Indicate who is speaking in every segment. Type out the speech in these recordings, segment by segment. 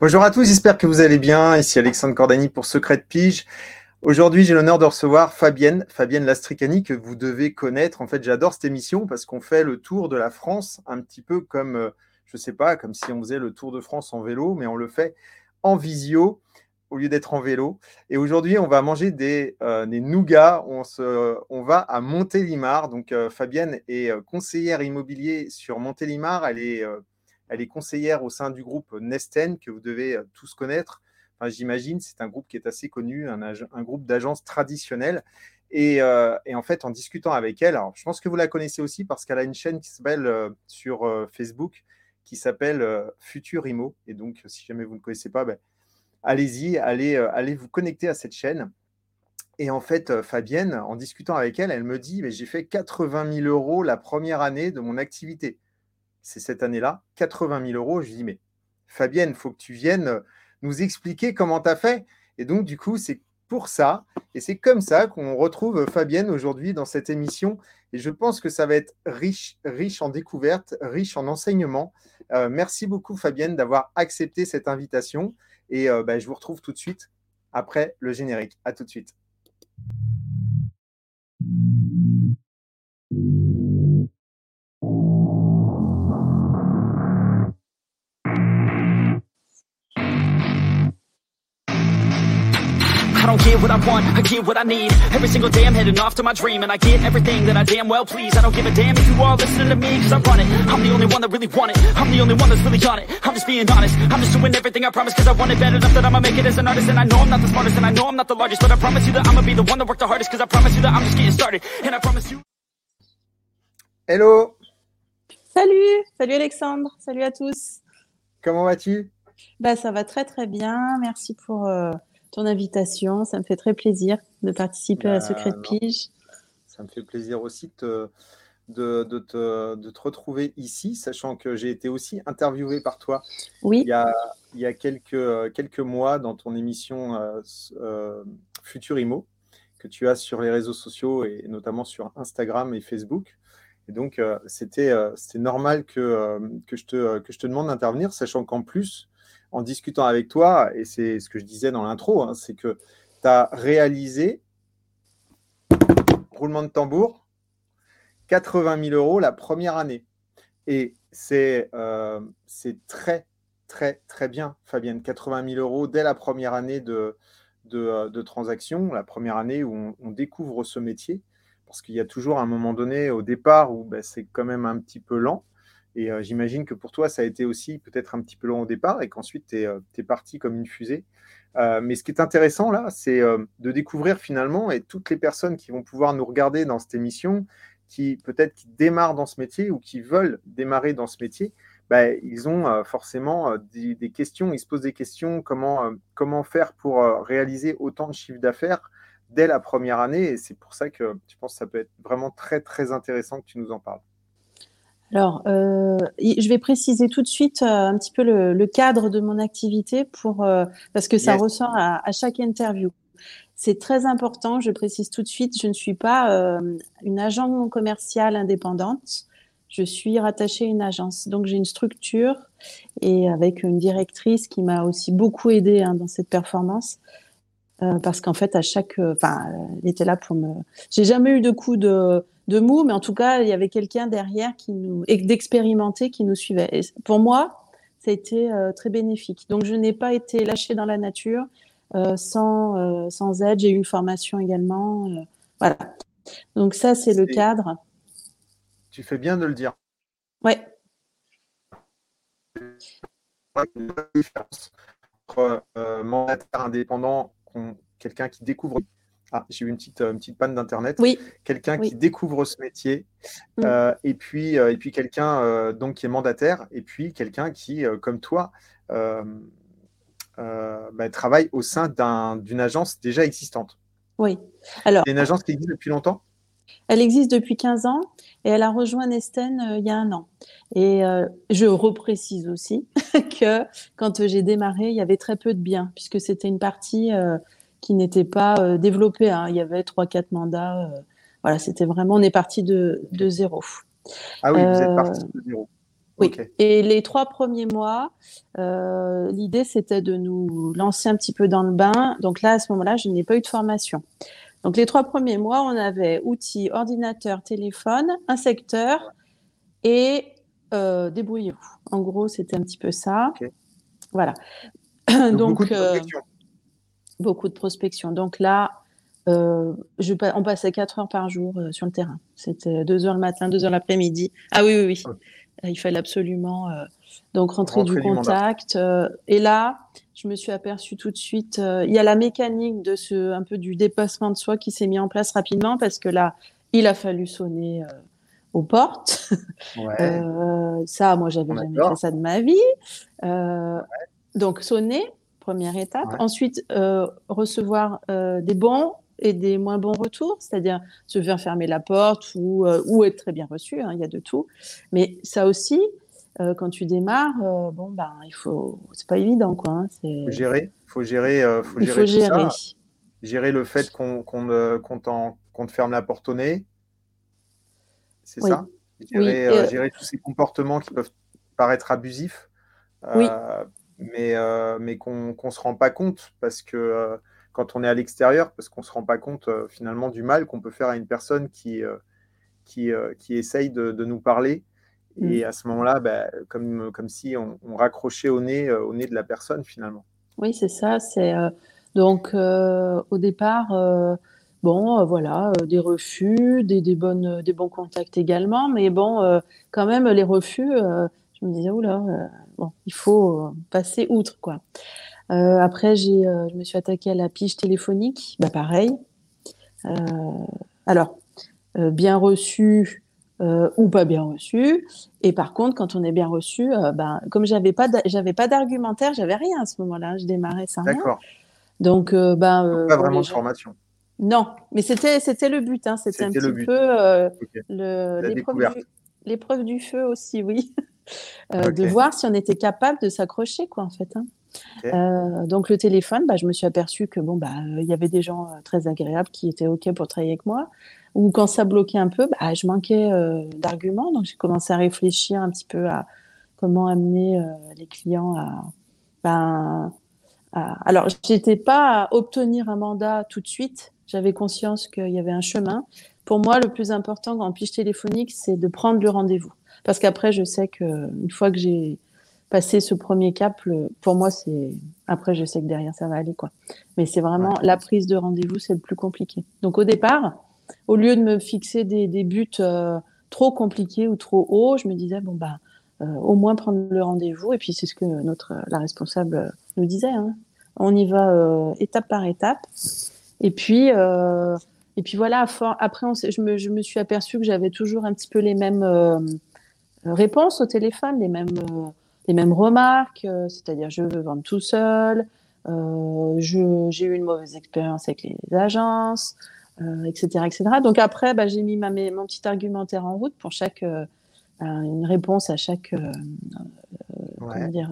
Speaker 1: Bonjour à tous, j'espère que vous allez bien. Ici Alexandre Cordani pour Secret de Pige. Aujourd'hui, j'ai l'honneur de recevoir Fabienne, Fabienne Lastricani, que vous devez connaître. En fait, j'adore cette émission parce qu'on fait le tour de la France, un petit peu comme, euh, je ne sais pas, comme si on faisait le Tour de France en vélo, mais on le fait en visio au lieu d'être en vélo. Et aujourd'hui, on va manger des, euh, nougats. On va à Montélimar. Donc, euh, Fabienne est conseillère immobilier sur Montélimar. Elle est elle est conseillère au sein du groupe Nesten, que vous devez euh, tous connaître. Enfin, J'imagine, c'est un groupe qui est assez connu, un, groupe d'agences traditionnelles. Et, euh, et, en fait, en discutant avec elle, je pense que vous la connaissez aussi parce qu'elle a une chaîne qui s'appelle euh, sur Facebook qui s'appelle Futur Imo. Et donc, si jamais vous ne connaissez pas, ben, allez-y, allez, allez vous connecter à cette chaîne. Et en fait, Fabienne, en discutant avec elle, elle me dit J'ai fait 80 000 euros la première année de mon activité c'est cette année-là, 80 000 euros. Je dis, mais Fabienne, il faut que tu viennes euh, nous expliquer comment tu as fait. Et donc, du coup, c'est pour ça, et c'est comme ça qu'on retrouve Fabienne aujourd'hui dans cette émission. Et je pense que ça va être riche, riche en découvertes, riche en enseignements. Euh, merci beaucoup, Fabienne, d'avoir accepté cette invitation. Et euh, bah, je vous retrouve tout de suite après le générique. À tout de suite. Don't get what I want, I get what I need. Every single day I'm heading off to my dream And I get everything that I damn well please. I don't give a damn if you all listening to me Cause I run it, I'm the only one that really want it. I'm the only one that's really on it, I'm just being honest. I'm just doing everything I promise cause I want it bad enough That I'ma make it as an artist. And I know I'm not the smartest and I know I'm not the largest But I promise you that I'ma be the one that worked the hardest Cause I promise you that I'm just getting started. And I promise you Hello.
Speaker 2: Salut, salut Alexandre, salut à tous.
Speaker 1: Comment vas-tu?
Speaker 2: Bah, Ça va très très bien, merci pour... Euh ton invitation. Ça me fait très plaisir de participer à Secret de bah, Pige.
Speaker 1: Ça me fait plaisir aussi de, de, te, de, te, retrouver ici, sachant que j'ai été aussi interviewé par toi
Speaker 2: oui.
Speaker 1: il, y a, il y a quelques, quelques mois dans ton émission euh, euh, Futur Imo que tu as sur les réseaux sociaux et notamment sur Instagram et Facebook. Et donc, euh, c'était normal que, que, je te, que je te demande d'intervenir, sachant qu'en plus, en discutant avec toi, et c'est ce que je disais dans l'intro, hein, c'est que tu as réalisé, roulement de tambour, 80 000 euros la première année. Et euh, c'est très, très, très bien, Fabienne. 80 000 euros dès la première année de, de, euh, transaction, la première année où on, découvre ce métier. Parce qu'il y a toujours un moment donné au départ où ben, c'est quand même un petit peu lent. Et euh, j'imagine que pour toi, ça a été aussi peut-être un petit peu long au départ et qu'ensuite, tu es, euh, parti comme une fusée. Euh, mais ce qui est intéressant là, c'est de découvrir finalement, et toutes les personnes qui vont pouvoir nous regarder dans cette émission, qui peut-être qui démarrent dans ce métier ou qui veulent démarrer dans ce métier, bah, ils ont forcément des, questions, ils se posent des questions, comment, comment faire pour réaliser autant de chiffre d'affaires dès la première année. Et c'est pour ça que je pense que ça peut être vraiment très, très intéressant que tu nous en parles.
Speaker 2: Alors, euh, je vais préciser tout de suite euh, un petit peu le, cadre de mon activité pour euh, parce que ça ressort à, chaque interview. C'est très important. Je précise tout de suite, je ne suis pas une agent commerciale indépendante. Je suis rattachée à une agence, donc j'ai une structure et avec une directrice qui m'a aussi beaucoup aidée hein, dans cette performance. parce qu'en fait, à chaque, enfin, elle était là pour me. J'ai jamais eu de coup de de mou, mais en tout cas, il y avait quelqu'un derrière qui nous, d'expérimenté qui nous suivait. pour moi, ça a été euh, très bénéfique. Donc, je n'ai pas été lâchée dans la nature euh, sans, euh, sans aide. J'ai eu une formation également. voilà. Donc, ça, c'est le cadre.
Speaker 1: Tu fais bien de le dire.
Speaker 2: Ouais.
Speaker 1: entre mandataire indépendant, quelqu'un qui découvre ah, j'ai eu une petite, euh, une petite panne d'internet.
Speaker 2: Oui.
Speaker 1: Quelqu'un qui découvre ce métier, mm. euh, et puis, euh, et puis quelqu'un donc qui est mandataire, et puis quelqu'un qui, comme toi, bah, travaille au sein d'une agence déjà existante.
Speaker 2: Oui. Alors.
Speaker 1: C'est une agence qui existe depuis longtemps?
Speaker 2: Elle existe depuis 15 ans et elle a rejoint Nesten il y a un an. Et je reprécise aussi que quand j'ai démarré, il y avait très peu de biens puisque c'était une partie qui n'était pas euh, développé. Hein. Il y avait trois, quatre mandats. Euh, voilà, c'était vraiment, on est parti de, de zéro.
Speaker 1: Ah oui, vous êtes euh, parti de zéro.
Speaker 2: Oui. Et les trois premiers mois, euh, l'idée c'était de nous lancer un petit peu dans le bain. Donc là, à ce moment-là, je n'ai pas eu de formation. Donc les trois premiers mois, on avait outils, ordinateur, téléphone, un secteur et euh, débrouillez-vous. En gros, c'était un petit peu ça. Voilà. Donc, beaucoup, de euh, beaucoup, de prospection. Donc là, euh, je, on passait 4 heures par jour sur le terrain. C'était 2 heures le matin, 2 heures l'après-midi. Ah oui, oui, oui. Il fallait absolument donc rentrer, du contact. et là, je me suis aperçue tout de suite. il y a la mécanique de ce un peu du dépassement de soi qui s'est mis en place rapidement parce que là, il a fallu sonner aux portes. Euh, ça, moi, j'avais jamais fait ça de ma vie. Euh, donc, sonner, première étape. Ensuite, euh, recevoir des bons et des moins bons retours, c'est-à-dire se faire fermer la porte ou, ou être très bien reçu. Hein, il y a de tout. Mais ça aussi, quand tu démarres, bon, ben, il faut. C'est pas évident, quoi. Hein,
Speaker 1: faut gérer. Faut gérer. faut gérer. Faut gérer. gérer le fait qu'on te ferme la porte au nez c'est ça? Euh, gérer, tous ces comportements qui peuvent paraître abusifs, euh, mais, euh, mais qu'on ne se rend pas compte parce que quand on est à l'extérieur, parce qu'on ne se rend pas compte finalement du mal qu'on peut faire à une personne qui, qui, qui essaye de, nous parler. Et mm. à ce moment-là, bah, comme, comme si on, raccrochait au nez, au nez de la personne finalement.
Speaker 2: Oui, c'est ça. C'est donc au départ, Bon, euh, voilà, euh, des refus, des, des, bonnes, des bons contacts également, mais bon, euh, quand même, les refus, je me disais, oula, bon, il faut passer outre, quoi. après, j'ai, je me suis attaquée à la pige téléphonique, bah pareil. alors, bien reçu ou pas bien reçu. Et par contre, quand on est bien reçu, ben, comme j'avais pas, j'avais pas d'argumentaire, j'avais rien à ce moment-là. Je démarrais sans rien. D'accord. Donc, ben,
Speaker 1: pas vraiment de formation.
Speaker 2: Non, mais c'était c'était le but. Hein. C'était un petit peu euh, l'épreuve du, feu aussi, oui. Euh, de voir si on était capable de s'accrocher, quoi, en fait. Hein. Euh, donc le téléphone, bah, je me suis aperçue que bon, bah, il y avait des gens très agréables qui étaient ok pour travailler avec moi. Ou quand ça bloquait un peu, bah, je manquais d'arguments, donc j'ai commencé à réfléchir un petit peu à comment amener les clients à, ben, à... alors, j'étais pas à obtenir un mandat tout de suite, j'avais conscience qu'il y avait un chemin. Pour moi, le plus important en pige téléphonique, c'est de prendre le rendez-vous. Parce qu'après, je sais qu'une fois que j'ai passé ce premier cap, pour moi, c'est. Après, je sais que derrière, ça va aller. quoi. Mais c'est vraiment la prise de rendez-vous, c'est le plus compliqué. Donc, au départ, au lieu de me fixer des, buts euh, trop compliqués ou trop hauts, je me disais, bon, bah, euh, au moins prendre le rendez-vous. Et puis, c'est ce que notre, la responsable nous disait. Hein. On y va euh, étape par étape. Et puis, euh, et puis voilà, après, je, me, je, me, suis aperçue que j'avais toujours un petit peu les mêmes réponses au téléphone, les mêmes, euh, les mêmes remarques, c'est-à-dire je veux vendre tout seul, j'ai eu une mauvaise expérience avec les agences, etc., etc. Donc après, bah, j'ai mis ma, mon petit argumentaire en route pour chaque une réponse à chaque
Speaker 1: comment dire,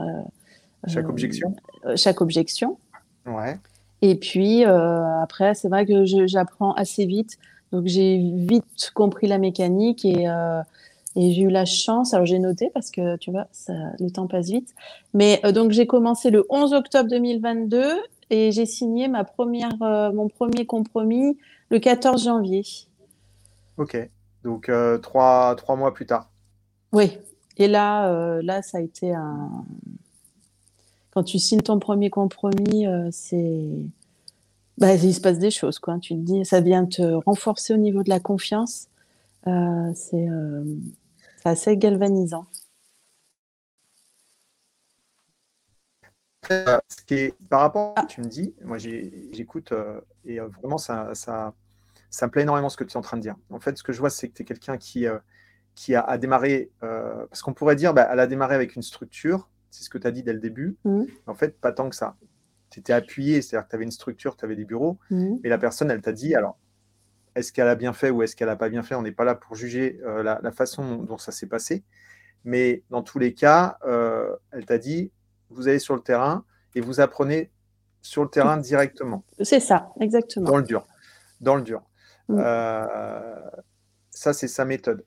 Speaker 1: chaque objection.
Speaker 2: chaque objection.
Speaker 1: Ouais.
Speaker 2: Et puis euh, après, c'est vrai que j'apprends assez vite. Donc j'ai vite compris la mécanique et, euh, et j'ai eu la chance. Alors j'ai noté parce que tu vois, ça, le temps passe vite. Mais euh, donc j'ai commencé le 11 octobre 2022 et j'ai signé ma première, mon premier compromis le 14 janvier.
Speaker 1: Ok, donc trois, trois mois plus tard.
Speaker 2: Oui, et là, là ça a été un, quand tu signes ton premier compromis, euh, c'est bah, il se passe des choses, quoi. Tu te dis, ça vient te renforcer au niveau de la confiance. Euh, euh, assez galvanisant.
Speaker 1: par rapport à ce que tu me dis, moi j'écoute et vraiment ça, ça, ça, me plaît énormément ce que tu es en train de dire. En fait, ce que je vois, c'est que tu es quelqu'un qui, qui a, démarré, parce qu'on pourrait dire, bah, elle a démarré avec une structure, c'est ce que tu as dit dès le début. Mmh. En fait, pas tant que ça. Tu étais appuyé, c'est-à-dire que tu avais une structure, tu avais des bureaux, mmh. et la personne, elle t'a dit, alors, est-ce qu'elle a bien fait ou est-ce qu'elle n'a pas bien fait On n'est pas là pour juger euh, la, façon dont ça s'est passé. Mais dans tous les cas, euh, elle t'a dit, vous allez sur le terrain et vous apprenez sur le terrain directement.
Speaker 2: C'est ça, exactement.
Speaker 1: Dans le dur. Dans le dur. Mmh. Euh, ça, c'est sa méthode.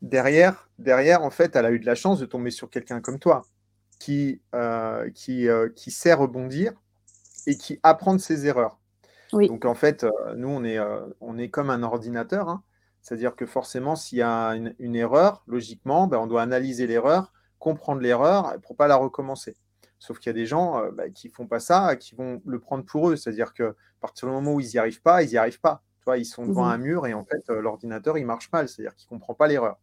Speaker 1: derrière, derrière, en fait, elle a eu de la chance de tomber sur quelqu'un comme toi qui, qui, qui sait rebondir et qui apprend de ses erreurs. Donc en fait, euh, nous, on est, on est comme un ordinateur. Hein. C'est-à-dire que forcément, s'il y a une, erreur, logiquement, ben, on doit analyser l'erreur, comprendre l'erreur pour ne pas la recommencer. Sauf qu'il y a des gens ben, qui ne font pas ça, qui vont le prendre pour eux. C'est-à-dire que à partir du moment où ils n'y arrivent pas, ils n'y arrivent pas. Tu vois, ils sont devant mmh un mur et en fait, l'ordinateur, il marche mal. C'est-à-dire qu'il ne comprend pas l'erreur.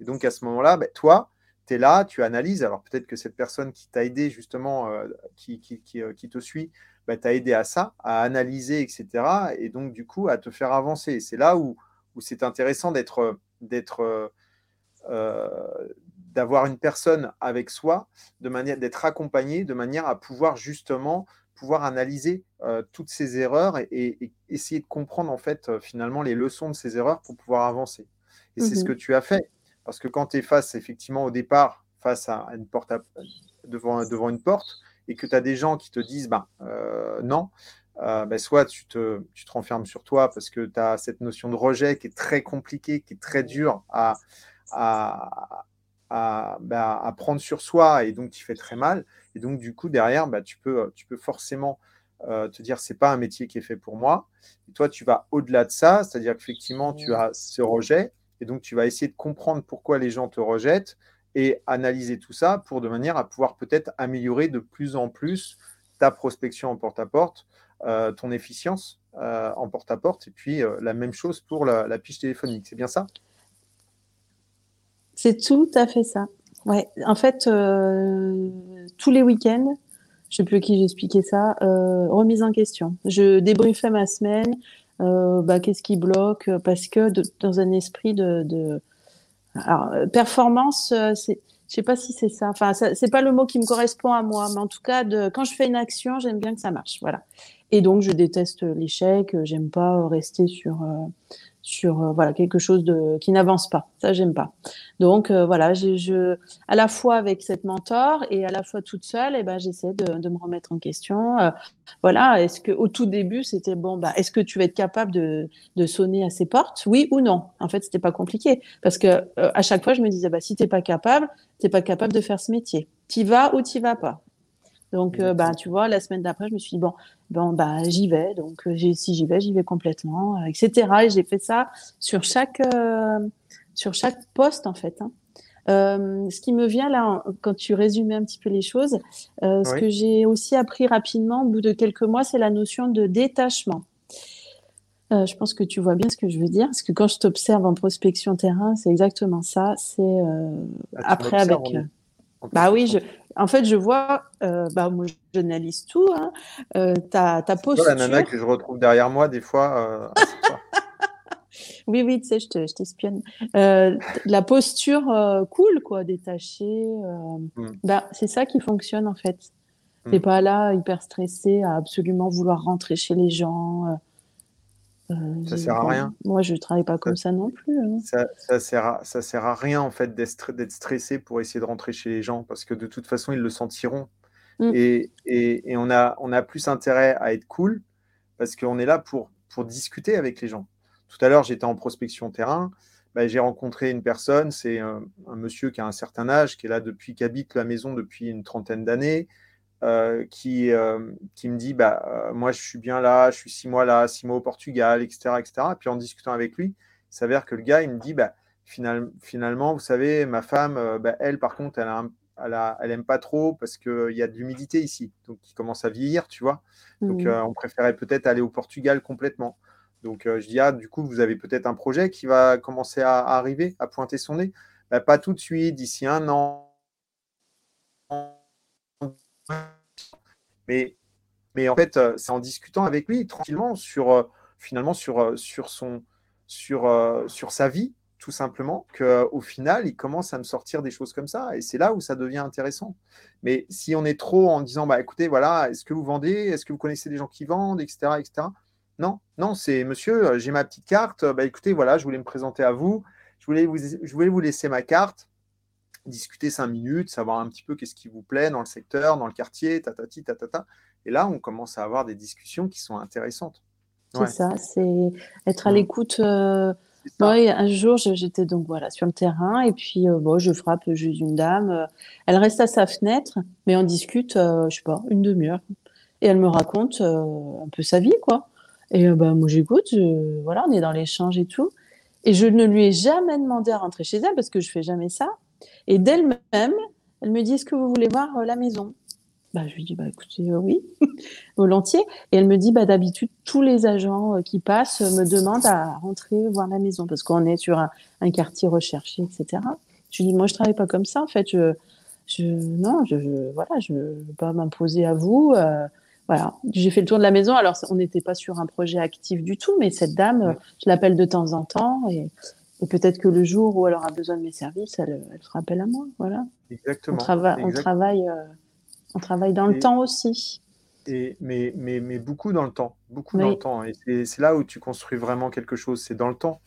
Speaker 1: Et donc à ce moment-là, ben, toi, tu es là, tu analyses. Alors peut-être que cette personne qui t'a aidé, justement, euh, qui, euh, qui, te suit, bah, t'a aidé à ça, à analyser, etc. Et donc, du coup, à te faire avancer. C'est là où, où c'est intéressant d'être, d'être, euh, d'avoir une personne avec soi, de manière d'être accompagné, de manière à pouvoir justement pouvoir analyser toutes ces erreurs et, essayer de comprendre en fait finalement les leçons de ces erreurs pour pouvoir avancer. Et c'est ce mmh que tu as fait. Parce que quand tu es face, effectivement, au départ, face à une porte devant, devant une porte, et que tu as des gens qui te disent ben, euh, non, euh, ben, soit tu te, tu te renfermes sur toi parce que tu as cette notion de rejet qui est très compliquée, qui est très dure à, à, à, ben, à, prendre sur soi et donc qui fait très mal. Et donc, du coup, derrière, ben, tu, peux, tu peux forcément euh, te dire c'est pas un métier qui est fait pour moi. Et toi, tu vas au-delà de ça, c'est-à-dire qu'effectivement, tu as ce rejet et donc, tu vas essayer de comprendre pourquoi les gens te rejettent et analyser tout ça pour de manière à pouvoir peut-être améliorer de plus en plus ta prospection en porte-à-porte, euh, ton efficience euh, en porte-à-porte, et puis euh, la même chose pour la, la téléphonique. C'est bien ça?
Speaker 2: C'est tout à fait ça. Ouais. En fait, tous les week-ends, je ne sais plus à qui j'ai expliqué ça, remise en question. Je débriefais ma semaine, bah, qu'est-ce qui bloque? Parce que dans un esprit de... Alors, performance, euh, je sais pas si c'est ça. Enfin, c'est pas le mot qui me correspond à moi, mais en tout cas, quand je fais une action, j'aime bien que ça marche. Voilà. Et donc, je déteste l'échec. J'aime pas rester sur euh, sur euh, voilà quelque chose de qui n'avance pas. Ça, j'aime pas. Donc euh, voilà, je, à la fois avec cette mentor et à la fois toute seule, et eh ben j'essaie de, de, me remettre en question. Euh, voilà, est-ce que au tout début c'était bon, bah est-ce que tu vas être capable de, de sonner à ces portes, oui ou non? En fait, c'était pas compliqué parce que à chaque fois je me disais bah si t'es pas capable, t'es pas capable de faire ce métier. T'y vas ou t'y vas pas. Donc, euh, bah, tu vois, la semaine d'après, je me suis dit, bon, bon bah, j'y vais. Donc, euh, si j'y vais, j'y vais complètement, euh, etc. Et j'ai fait ça sur chaque, sur chaque poste, en fait. Hein. ce qui me vient là, quand tu résumais un petit peu les choses, ce que j'ai aussi appris rapidement au bout de quelques mois, c'est la notion de détachement. je pense que tu vois bien ce que je veux dire, parce que quand je t'observe en prospection terrain, c'est exactement ça. C'est ah, après avec. Bah oui, je, en fait, je vois, euh, bah, moi, j'analyse tout, hein, euh, ta, ta posture.
Speaker 1: la nana que je retrouve derrière moi, des fois. Euh,
Speaker 2: oui, oui, tu sais, je t'espionne. la posture cool, quoi, détachée. Hmm. bah, c'est ça qui fonctionne, en fait. Tu n'es hmm. pas là, hyper stressé, à absolument vouloir rentrer chez les gens.
Speaker 1: Euh, ça sert à rien.
Speaker 2: Moi, je travaille pas comme ça, non plus. Hein.
Speaker 1: Ça, ça, sert à, ça sert à rien en fait d'être stressé pour essayer de rentrer chez les gens parce que de toute façon ils le sentiront. Mm. Et, et, et, on, a, on a plus intérêt à être cool parce qu'on est là pour, pour discuter avec les gens. Tout à l'heure, j'étais en prospection terrain. Bah, j'ai rencontré une personne, c'est un, un, monsieur qui a un certain âge, qui est là depuis, qui habite la maison depuis une trentaine d'années, euh, qui, euh, qui me dit bah, euh, Moi, je suis bien là, je suis six mois là, six mois au Portugal, etc. etc. Et puis en discutant avec lui, il s'avère que le gars, il me dit bah, Finalement, vous savez, ma femme, bah, elle, par contre, elle, a elle, a, elle aime pas trop parce qu'il y a de l'humidité ici. Donc, il commence à vieillir, tu vois. Donc, mmh. on préférait peut-être aller au Portugal complètement. Donc, je dis Ah, du coup, vous avez peut-être un projet qui va commencer à, arriver, à pointer son nez? Bah, Pas tout de suite, d'ici un an mais, mais en fait, euh, c'est en discutant avec lui tranquillement sur euh, finalement sur, euh, sur, son, sur, sur sa vie, tout simplement, qu'au final, il commence à me sortir des choses comme ça. Et c'est là où ça devient intéressant. Mais si on est trop en disant, bah écoutez, voilà, est-ce que vous vendez? Est-ce que vous connaissez des gens qui vendent, etc. etc. Non, non, c'est monsieur, j'ai ma petite carte. Bah écoutez, voilà, je voulais me présenter à vous. Je voulais vous, je voulais vous laisser ma carte discuter cinq minutes, savoir un petit peu qu'est-ce qui vous plaît dans le secteur, dans le quartier, tatati, tatata. Et là, on commence à avoir des discussions qui sont intéressantes.
Speaker 2: C'est ça, c'est être à l'écoute, euh, un jour, j'étais donc voilà sur le terrain et puis euh, bon, je frappe juste une dame. Euh, elle reste à sa fenêtre, mais on discute, je sais pas, une demi-heure. Et elle me raconte un peu sa vie, quoi. Et bah, moi, j'écoute, voilà, on est dans l'échange et tout. Et je ne lui ai jamais demandé à rentrer chez elle parce que je fais jamais ça. Et d'elle-même, elle me dit Est-ce que vous voulez voir la maison? Bah, je lui dis, bah, écoutez, euh, oui, volontiers. Et elle me dit, bah, d'habitude, tous les agents euh, qui passent me demandent à rentrer voir la maison parce qu'on est sur un, quartier recherché, etc. Je lui dis, moi, je travaille pas comme ça. En fait, je, je non, je, voilà, je veux pas m'imposer à vous. Euh, voilà, j'ai fait le tour de la maison. Alors, on n'était pas sur un projet actif du tout, mais cette dame, je l'appelle de temps en temps et, peut-être que le jour où elle aura besoin de mes services, elle, elle fera appel à moi. Voilà.
Speaker 1: Exactement.
Speaker 2: On, on travaille on travaille dans le temps aussi.
Speaker 1: Et, mais, mais, mais, beaucoup dans le temps, beaucoup dans le temps. Et c'est là où tu construis vraiment quelque chose, c'est dans le temps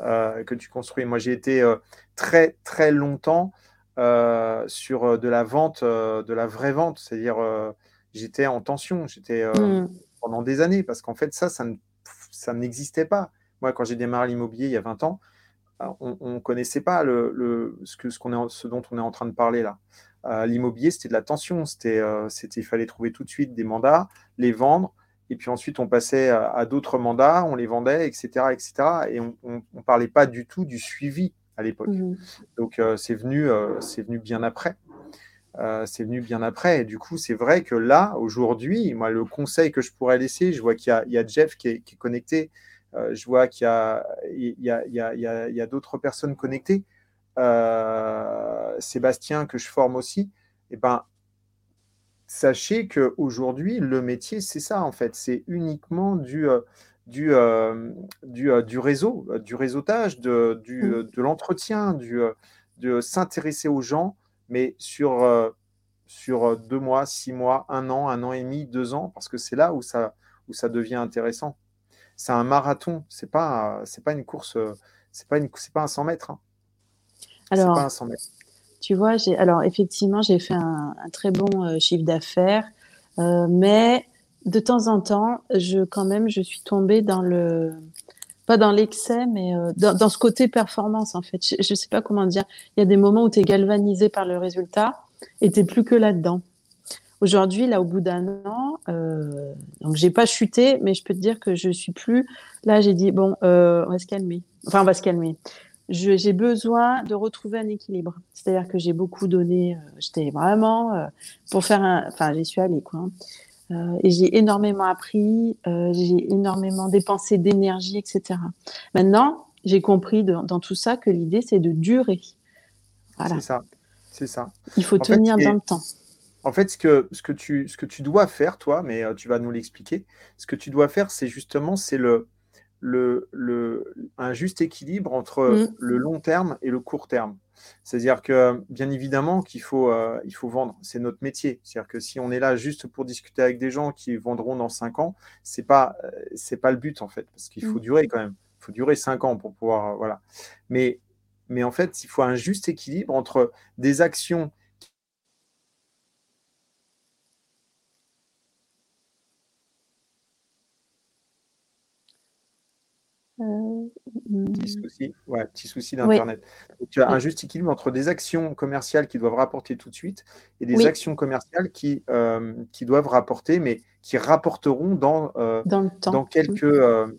Speaker 1: euh, que tu construis. Moi, j'ai été euh, très, très longtemps euh, sur de la vente, de la vraie vente, c'est-à-dire j'étais en tension, j'étais hmm. pendant des années, parce qu'en fait, ça, ça, ça n'existait pas. Moi, quand j'ai démarré l'immobilier il y a 20 ans, on ne connaissait pas le, le ce, que, ce, qu'on est, ce dont on est en train de parler là l'immobilier, c'était de la tension. C'était, euh, c'était, il fallait trouver tout de suite des mandats, les vendre, et puis ensuite on passait à, d'autres mandats, on les vendait, etc., etc. Et on ne parlait pas du tout du suivi à l'époque. Mmh. Donc euh, c'est venu, euh, c'est venu bien après. c'est venu bien après. Et du coup, c'est vrai que là, aujourd'hui, moi, le conseil que je pourrais laisser, je vois qu'il y a, Jeff qui est, connecté, je vois qu'il y a, d'autres personnes connectées. Euh, Sébastien que je forme aussi, eh ben, sachez qu'aujourd'hui, le métier, c'est ça en fait. C'est uniquement du, euh, du, euh, du, du, réseau, du réseautage, de, de l'entretien, de s'intéresser aux gens, mais sur, sur deux mois, six mois, un an, un an et demi, deux ans, parce que c'est là où ça, où ça devient intéressant. C'est un marathon, c'est pas, c'est pas une course, c'est pas, une, pas un 100 mètres. Hein.
Speaker 2: Alors, tu vois, j'ai alors effectivement, j'ai fait un, très bon euh, chiffre d'affaires, euh, mais de temps en temps, je quand même, je suis tombée dans le pas dans l'excès, mais euh, dans, ce côté performance en fait. Je, ne sais pas comment dire. Il y a des moments où tu es galvanisé par le résultat et tu plus que là-dedans. Aujourd'hui, là, au bout d'un an, euh, donc j'ai pas chuté, mais je peux te dire que je suis plus. Là, j'ai dit bon, on va se calmer. Enfin, on va se calmer j'ai besoin de retrouver un équilibre. C'est-à-dire que j'ai beaucoup donné, euh, j'étais vraiment euh, pour faire un, enfin j'y suis allée quoi. Hein. Euh, et j'ai énormément appris, j'ai énormément dépensé d'énergie, etc. Maintenant, j'ai compris dans tout ça que l'idée c'est de durer.
Speaker 1: Voilà. C'est ça, c'est ça.
Speaker 2: Il faut tenir dans le temps.
Speaker 1: En fait, ce que, ce, que tu, ce que tu dois faire, toi, mais tu vas nous l'expliquer, ce que tu dois faire, c'est justement, c'est le, le, le, un juste équilibre entre mm. le long terme et le court terme. C'est-à-dire que, bien évidemment, qu'il faut, euh, il faut vendre. C'est notre métier. C'est-à-dire que si on est là juste pour discuter avec des gens qui vendront dans 5 ans, c'est pas, euh, c'est pas le but, en fait. Parce qu'il faut mm. durer quand même. Il faut durer 5 ans pour pouvoir. Euh, voilà. Mais, mais en fait, il faut un juste équilibre entre des actions Petit mmh. souci, ouais, petit souci d'Internet. Tu as un juste équilibre entre des actions commerciales qui doivent rapporter tout de suite et des actions commerciales qui, euh, qui doivent rapporter, mais qui rapporteront dans, euh, dans, quelques, euh,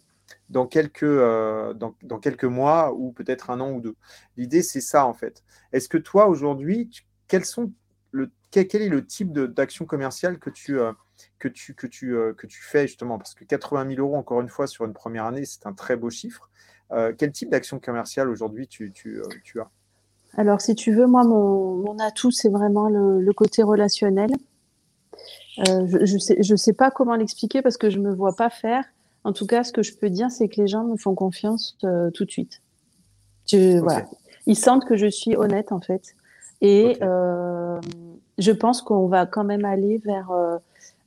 Speaker 1: dans, quelques, dans, dans, quelques mois ou peut-être un an ou deux. L'idée, c'est ça en fait. Est-ce que toi, aujourd'hui, quels sont le, quel, quel, est le type d'action commerciale que tu que tu, que, tu, que tu fais justement Parce que 80 000 euros, encore une fois, sur une première année, c'est un très beau chiffre. Euh, quel type d'action commerciale aujourd'hui tu, tu, euh, tu, as?
Speaker 2: Alors, si tu veux, moi, mon, mon atout, c'est vraiment le, côté relationnel. Euh, je ne sais, je sais pas comment l'expliquer parce que je ne me vois pas faire. En tout cas, ce que je peux dire, c'est que les gens me font confiance tout de suite. voilà. Ils sentent que je suis honnête, en fait. Et je pense qu'on va quand même aller vers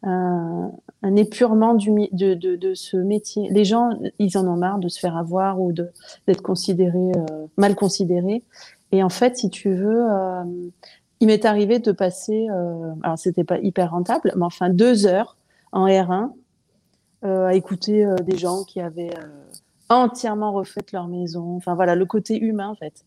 Speaker 2: un, épurement du, de, de, de, ce métier. Les gens, ils en ont marre de se faire avoir ou d'être considérés, euh, mal considérés. Et en fait, si tu veux, euh, il m'est arrivé de passer, euh, alors c'était pas hyper rentable, mais enfin deux heures en R1 euh, à écouter des gens qui avaient entièrement refaites leur maison. Enfin voilà, le côté humain en fait.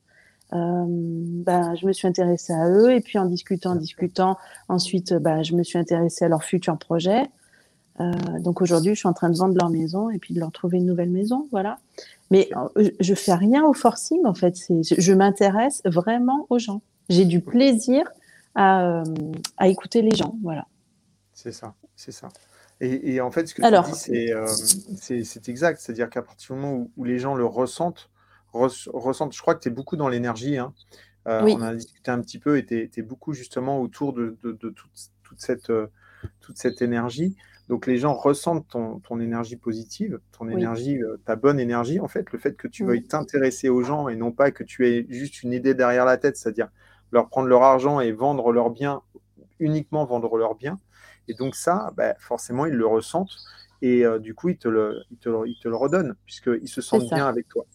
Speaker 2: Euh, bah, je me suis intéressée à eux et puis en discutant, en discutant, ensuite bah, je me suis intéressée à leurs futurs projets. Euh, donc aujourd'hui, je suis en train de vendre leur maison et puis de leur trouver une nouvelle maison, voilà. Mais euh, je fais rien au forcing en fait. Je, je m'intéresse vraiment aux gens. J'ai du plaisir à, à, écouter les gens, voilà.
Speaker 1: C'est ça, c'est ça. Et, en fait, ce que tu dis, c'est exact. C'est-à-dire qu'à partir du moment où, les gens le ressentent, ressentent, je crois que tu es beaucoup dans l'énergie. Hein. On a discuté un petit peu et tu es, beaucoup justement autour de, de, de toute, toute, cette, toute cette énergie. Donc les gens ressentent ton, ton énergie positive, ton énergie, euh, ta bonne énergie, en fait, le fait que tu veuilles t'intéresser aux gens et non pas que tu aies juste une idée derrière la tête, c'est-à-dire leur prendre leur argent et vendre leurs biens, uniquement vendre leurs biens. Et donc ça, bah, forcément, ils le ressentent et euh, du coup, ils te le, ils te le, ils te le redonnent puisqu'ils se sentent bien avec toi.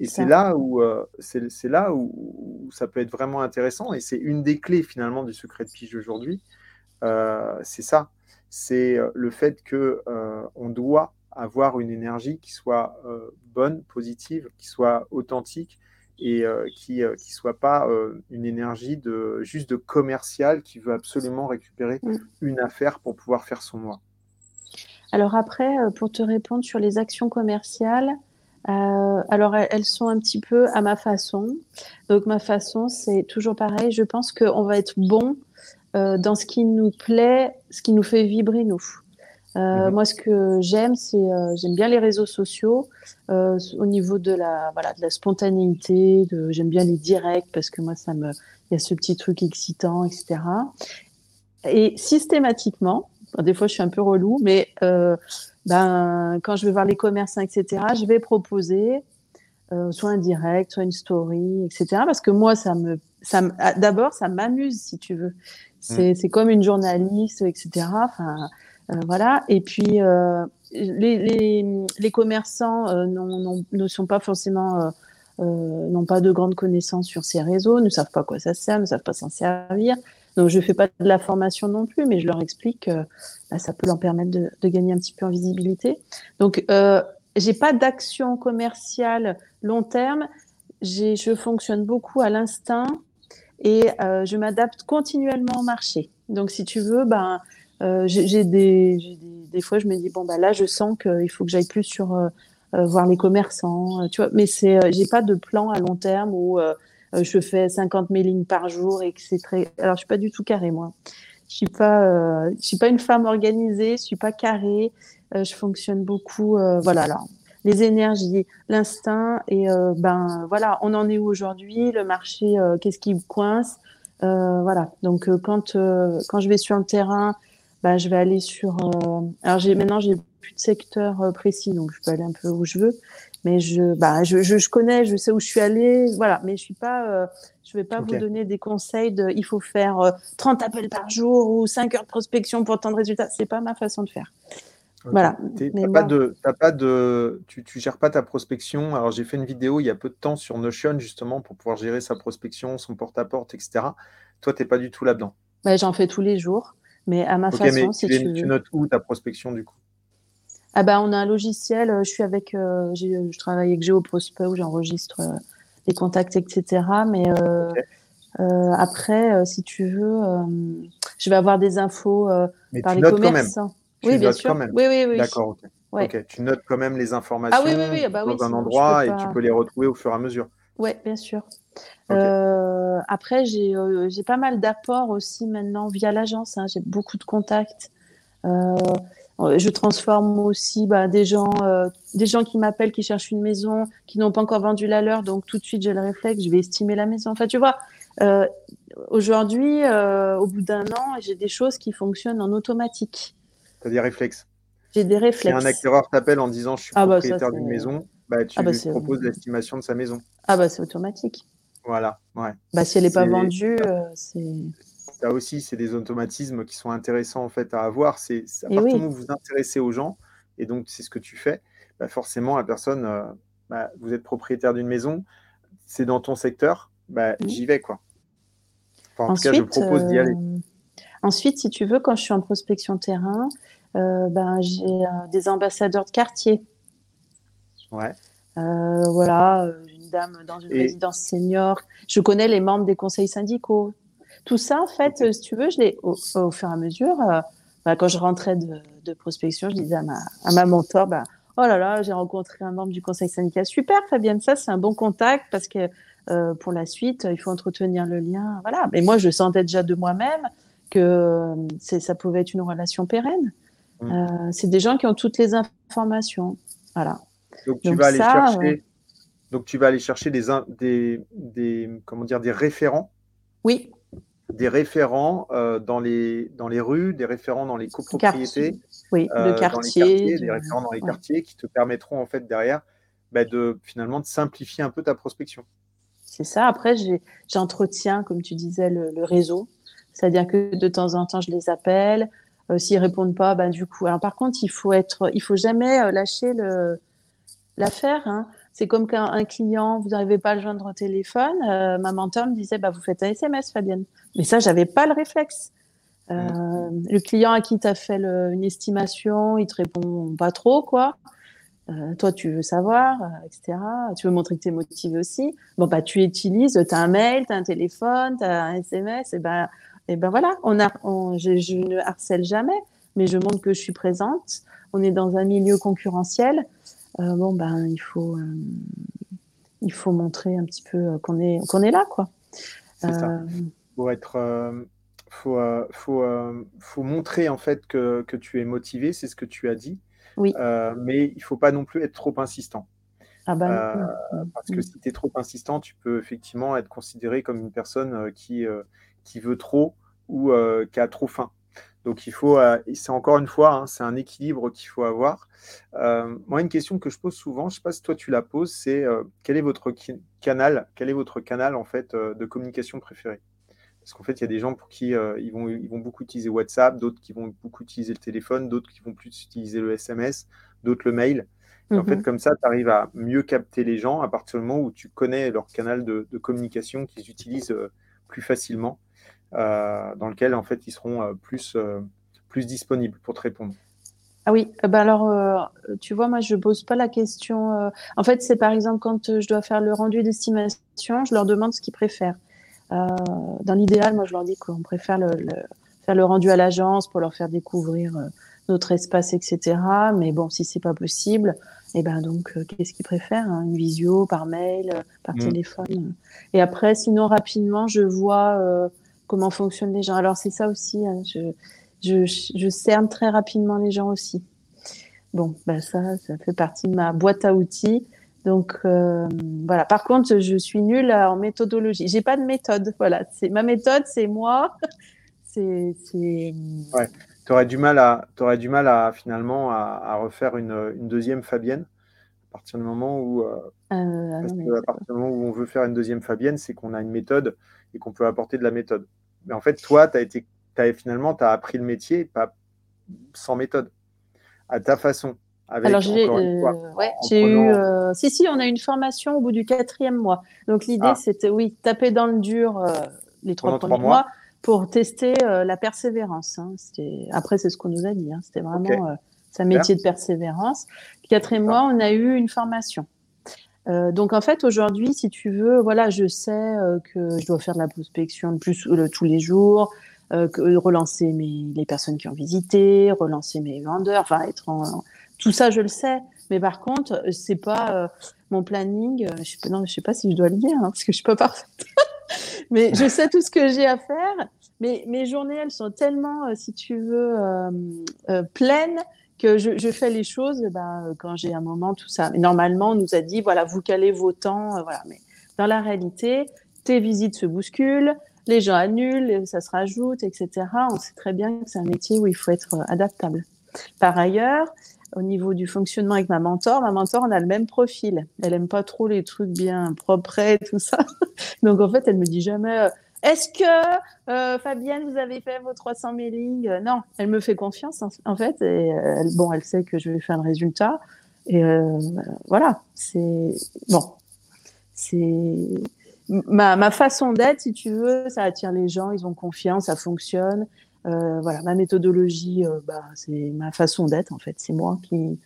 Speaker 1: Et c'est là, où, euh, c'est là où, ça peut être vraiment intéressant et c'est une des clés finalement du secret de pige aujourd'hui. c'est ça c'est euh, le fait que euh, on doit avoir une énergie qui soit euh, bonne, positive, qui soit authentique et qui ne soit pas une énergie de juste de commercial qui veut absolument récupérer mm. une affaire pour pouvoir faire son mois.
Speaker 2: Alors après, pour te répondre sur les actions commerciales, alors elles sont un petit peu à ma façon. Donc ma façon, c'est toujours pareil. Je pense qu'on va être bon euh, dans ce qui nous plaît, ce qui nous fait vibrer nous. Euh, mhm. Moi, ce que j'aime, c'est euh, j'aime bien les réseaux sociaux euh, au niveau de la voilà de la spontanéité. De, j'aime bien les directs parce que moi, ça me il y a ce petit truc excitant, etc. Et systématiquement, des fois, je suis un peu relou, mais euh, ben quand je vais voir les commerçants, etc., je vais proposer soit un direct, soit une story, etc. Parce que moi, ça me ça d'abord, ça m'amuse, si tu veux. C'est comme une journaliste, etc. Enfin, euh, voilà. Et puis, euh, les, les, les, commerçants euh, ne sont pas forcément, n'ont pas de grandes connaissances sur ces réseaux, ne savent pas quoi ça sert, ne savent pas s'en servir. Donc, je ne fais pas de la formation non plus, mais je leur explique que bah, ça peut leur permettre de, gagner un petit peu en visibilité. Donc, euh, j'ai pas d'action commerciale long terme. Je fonctionne beaucoup à l'instinct et euh, je m'adapte continuellement au marché. Donc, si tu veux, ben, euh, des, fois, je me dis bon bah là, je sens qu'il faut que j'aille plus sur euh, voir les commerçants, tu vois. Mais c'est, j'ai pas de plan à long terme où je fais 50 mailings par jour et que c'est très. Alors, je suis pas du tout carré moi. Je suis pas, je suis pas une femme organisée, je suis pas carrée. je fonctionne beaucoup, voilà. Alors, les énergies, l'instinct et euh, ben voilà, on en est où aujourd'hui, le marché, euh, qu'est-ce qui coince, euh, voilà. Donc quand quand je vais sur le terrain, ben, je vais aller sur. alors j'ai maintenant j'ai plus de secteur précis, donc je peux aller un peu où je veux, mais je bah je, je, connais, je sais où je suis allée, voilà. Mais je suis pas, je vais pas vous donner des conseils de il faut faire 30 appels par jour ou 5 heures de prospection pour tant de résultats. C'est pas ma façon de faire. Voilà.
Speaker 1: pas de, pas de, tu, tu gères pas ta prospection. Alors j'ai fait une vidéo il y a peu de temps sur Notion justement pour pouvoir gérer sa prospection, son porte-à-porte, etc. Toi, tu n'es pas du tout là-dedans.
Speaker 2: Bah, J'en fais tous les jours, mais à ma façon,
Speaker 1: si tu, tu, notes où ta prospection du coup?
Speaker 2: Ah bah, On a un logiciel, euh, je suis avec, euh, je travaille avec GeoProspect où j'enregistre euh, les contacts, etc. Mais après, si tu veux, je vais avoir des infos par les commerçants
Speaker 1: oui, bien sûr. Quand même.
Speaker 2: Oui, oui, oui.
Speaker 1: D'accord, ok. Tu notes quand même les informations ah, oui, oui, bah dans un endroit et tu peux les retrouver au fur et à mesure.
Speaker 2: Oui, bien sûr. Euh, après, euh, j'ai pas mal d'apports aussi maintenant via l'agence. Hein. J'ai beaucoup de contacts. Euh, je transforme aussi bah, des gens, des gens qui m'appellent, qui cherchent une maison, qui n'ont pas encore vendu la leur. Donc tout de suite, j'ai le réflexe, je vais estimer la maison. Enfin, tu vois, aujourd'hui, au bout d'un an, j'ai des choses qui fonctionnent en automatique.
Speaker 1: Tu as des réflexes.
Speaker 2: J'ai des réflexes.
Speaker 1: Si un acquéreur t'appelle en disant je suis ah bah, propriétaire d'une maison, bah, tu ah bah, lui proposes l'estimation de sa maison.
Speaker 2: Ah bah c'est automatique.
Speaker 1: Voilà, ouais.
Speaker 2: Bah, si elle n'est pas vendue, euh, c'est.
Speaker 1: Ça aussi, c'est des automatismes qui sont intéressants en fait à avoir. C'est à partir du moment où vous vous intéressez aux gens, et donc c'est ce que tu fais, bah, forcément la personne, euh, bah, vous êtes propriétaire d'une maison, c'est dans ton secteur, bah, j'y vais quoi.
Speaker 2: en tout cas, je propose d'y aller. Euh, Ensuite, si tu veux, quand je suis en prospection terrain, euh, ben, j'ai des ambassadeurs de quartier.
Speaker 1: Ouais.
Speaker 2: voilà, une dame dans une résidence senior. Je connais les membres des conseils syndicaux. Tout ça, en fait, si tu veux, je l'ai au, fur et à mesure. Bah, quand je rentrais de, prospection, je disais à ma, à ma mentor, bah, oh là là, j'ai rencontré un membre du conseil syndical. Super, Fabienne, ça, c'est un bon contact parce que euh, pour la suite, il faut entretenir le lien. Voilà. Mais moi, je sentais déjà de moi-même que euh, ça pouvait être une relation pérenne. Mmh. Euh, c'est des gens qui ont toutes les informations. Voilà.
Speaker 1: Donc, tu vas aller chercher. Donc, tu vas aller chercher des, des, des, comment dire, des référents.
Speaker 2: Oui
Speaker 1: des référents euh, dans, les, dans les rues, des référents dans les copropriétés,
Speaker 2: oui, euh, quartier,
Speaker 1: des référents dans les quartiers qui te permettront en fait derrière bah, de finalement de simplifier un peu ta prospection.
Speaker 2: C'est ça. Après, j'entretiens, comme tu disais, le, réseau. C'est-à-dire que de temps en temps, je les appelle. Euh, S'ils répondent pas, ben, du coup. Alors, par contre, il faut être, il faut jamais euh, lâcher l'affaire. Hein. C'est comme qu'un client, vous n'arrivez pas à le joindre au téléphone. Euh, ma mentor me disait, bah, vous faites un SMS, Fabienne. Mais ça, j'avais pas le réflexe. Euh, le client à qui tu as fait une estimation, il te répond pas trop, quoi. Euh, toi, tu veux savoir, etc. Tu veux montrer que tu es motivé aussi. Bon, bah, tu utilises, tu as un mail, tu as un téléphone, tu as un SMS, et ben, et ben voilà, on a, je, je, ne harcèle jamais, mais je montre que je suis présente. On est dans un milieu concurrentiel. Euh, bon ben il faut euh, il faut montrer un petit peu euh, qu'on est qu'on est là quoi.
Speaker 1: C'est ça. Faut être faut, faut, faut, montrer en fait que, que, tu es motivé, c'est ce que tu as dit.
Speaker 2: Oui.
Speaker 1: mais il ne faut pas non plus être trop insistant.
Speaker 2: Ah bah,
Speaker 1: parce que si tu es trop insistant, tu peux effectivement être considéré comme une personne qui, qui veut trop ou qui a trop faim. Donc il faut, euh, c'est encore une fois, hein, c'est un équilibre qu'il faut avoir. Euh, moi, une question que je pose souvent, je ne sais pas si toi tu la poses, c'est euh, quel est votre canal, quel est votre canal en fait de communication préféré? Parce qu'en fait, il y a des gens pour qui ils vont, ils vont beaucoup utiliser WhatsApp, d'autres qui vont beaucoup utiliser le téléphone, d'autres qui vont plus utiliser le SMS, d'autres le mail. Et en fait, mmh comme ça, tu arrives à mieux capter les gens à partir du moment où tu connais leur canal de, de communication qu'ils utilisent plus facilement. Euh, dans lequel en fait ils seront euh, plus, euh, plus disponibles pour te répondre.
Speaker 2: Ah oui, bah alors, tu vois, moi, je pose pas la question. En fait, c'est par exemple quand je dois faire le rendu d'estimation, je leur demande ce qu'ils préfèrent. dans l'idéal, moi, je leur dis qu'on préfère le, faire le rendu à l'agence pour leur faire découvrir notre espace, etc. Mais bon, si c'est pas possible, et eh ben donc, qu'est-ce qu'ils préfèrent hein Une visio, par mail, par mmh. téléphone? Et après, sinon, rapidement, je vois comment fonctionnent les gens. Alors c'est ça aussi, hein, je, je, je, cerne très rapidement les gens aussi. Bon, bah ça, ça fait partie de ma boîte à outils. Donc euh, voilà. Par contre, je suis nulle en méthodologie. J'ai pas de méthode. Voilà, c'est ma méthode, c'est moi. c'est.
Speaker 1: Ouais. Tu aurais du mal à, aurais du mal à finalement à, refaire une, une, deuxième Fabienne? À partir du moment où. Euh, euh, parce que à partir du moment où on veut faire une deuxième Fabienne, c'est qu'on a une méthode et qu'on peut apporter de la méthode. Mais en fait, toi, tu as été, as, finalement, tu as appris le métier pas sans méthode, à ta façon.
Speaker 2: Alors, j'ai euh, ouais, eu. Euh, si, si, on a une formation au bout du quatrième mois. Donc, l'idée, ah. c'était, oui, taper dans le dur euh, les trois premiers mois. pour tester la persévérance. Hein. Après, c'est ce qu'on nous a dit. Hein. C'était vraiment okay. métier de persévérance. Quatrième mois, on a eu une formation. Euh, donc en fait aujourd'hui, si tu veux, voilà, je sais euh, que je dois faire de la prospection plus euh, tous les jours, que, relancer mes, les personnes qui ont visité, relancer mes vendeurs, enfin être en, tout ça, je le sais. Mais par contre, c'est pas mon planning. je sais non, je sais pas si je dois le dire hein, parce que je suis pas parfaite. mais je sais tout ce que j'ai à faire. Mais mes journées, elles sont tellement, si tu veux, pleines que je, fais les choses ben, quand j'ai un moment, tout ça. Mais normalement, on nous a dit, voilà, vous calez vos temps, euh, voilà. Mais dans la réalité, tes visites se bousculent, les gens annulent, ça se rajoute, etc. On sait très bien que c'est un métier où il faut être euh, adaptable. Par ailleurs, au niveau du fonctionnement avec ma mentor, ma mentor, on a le même profil. Elle aime pas trop les trucs bien propres tout ça. Donc, en fait, elle me dit jamais, est-ce que euh, Fabienne, vous avez fait vos 300 mailings? Non, elle me fait confiance en, fait. Euh, bon, elle sait que je vais faire le résultat. Et euh, voilà, c'est bon, c'est ma, ma, façon d'être, si tu veux, ça attire les gens, ils ont confiance, ça fonctionne. voilà, ma méthodologie, bah, c'est ma façon d'être en fait. C'est moi qui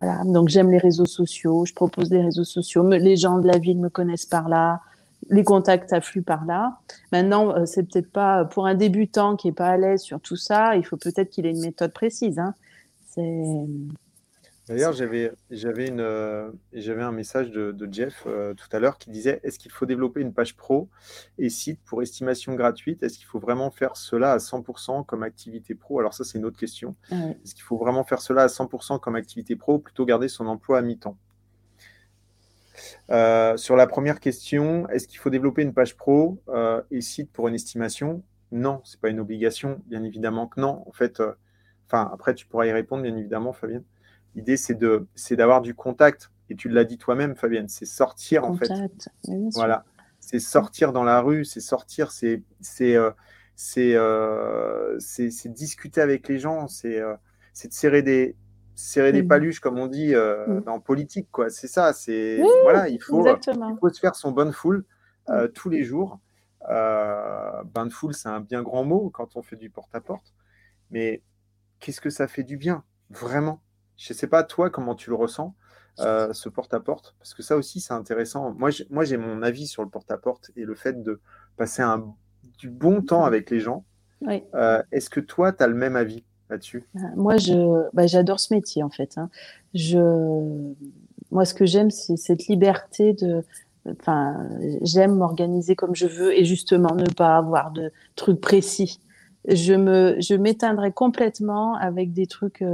Speaker 2: voilà. Donc j'aime les réseaux sociaux, je propose des réseaux sociaux, les gens de la ville me connaissent par là, les contacts affluent par là. Maintenant, euh, c'est peut-être pas pour un débutant qui est pas à l'aise sur tout ça, il faut peut-être qu'il ait une méthode précise. Hein. C'est
Speaker 1: D'ailleurs, j'avais, j'avais, une, euh, j'avais un message de, Jeff euh, tout à l'heure qui disait Est-ce qu'il faut développer une page pro et site pour estimation gratuite? Est-ce qu'il faut vraiment faire cela à 100% comme activité pro? Alors, ça, c'est une autre question. Est-ce qu'il faut vraiment faire cela à 100% comme activité pro ou plutôt garder son emploi à mi-temps? Euh, Sur la première question, est-ce qu'il faut développer une page pro et site pour une estimation? Non, ce n'est pas une obligation, bien évidemment que non. En fait, enfin, après, tu pourras y répondre, bien évidemment, Fabienne. L'idée, c'est de, c'est d'avoir du contact. Et tu l'as dit toi-même, Fabienne, c'est sortir en fait. Voilà, c'est sortir dans la rue, c'est sortir, c'est, euh, euh, discuter avec les gens, c'est, euh, c'est de serrer des, serrer des paluches, comme on dit en dans politique, quoi. C'est ça. C'est voilà, il faut, il faut se faire son bonne foule tous les jours. bain de foule, c'est un bien grand mot quand on fait du porte-à-porte, mais qu'est-ce que ça fait du bien, vraiment? Je ne sais pas, toi, comment tu le ressens, euh, ce porte-à-porte? Parce que ça aussi, c'est intéressant. Moi, j'ai mon avis sur le porte-à-porte et le fait de passer un, du bon temps avec les gens. Euh, est-ce que toi, tu as le même avis? Là-dessus?
Speaker 2: Euh, Moi, bah, j'adore ce métier, en fait. Hein. Je, moi, ce que j'aime, c'est cette liberté de. Enfin, j'aime m'organiser comme je veux et justement ne pas avoir de trucs précis. Je me, je m'éteindrai complètement avec des trucs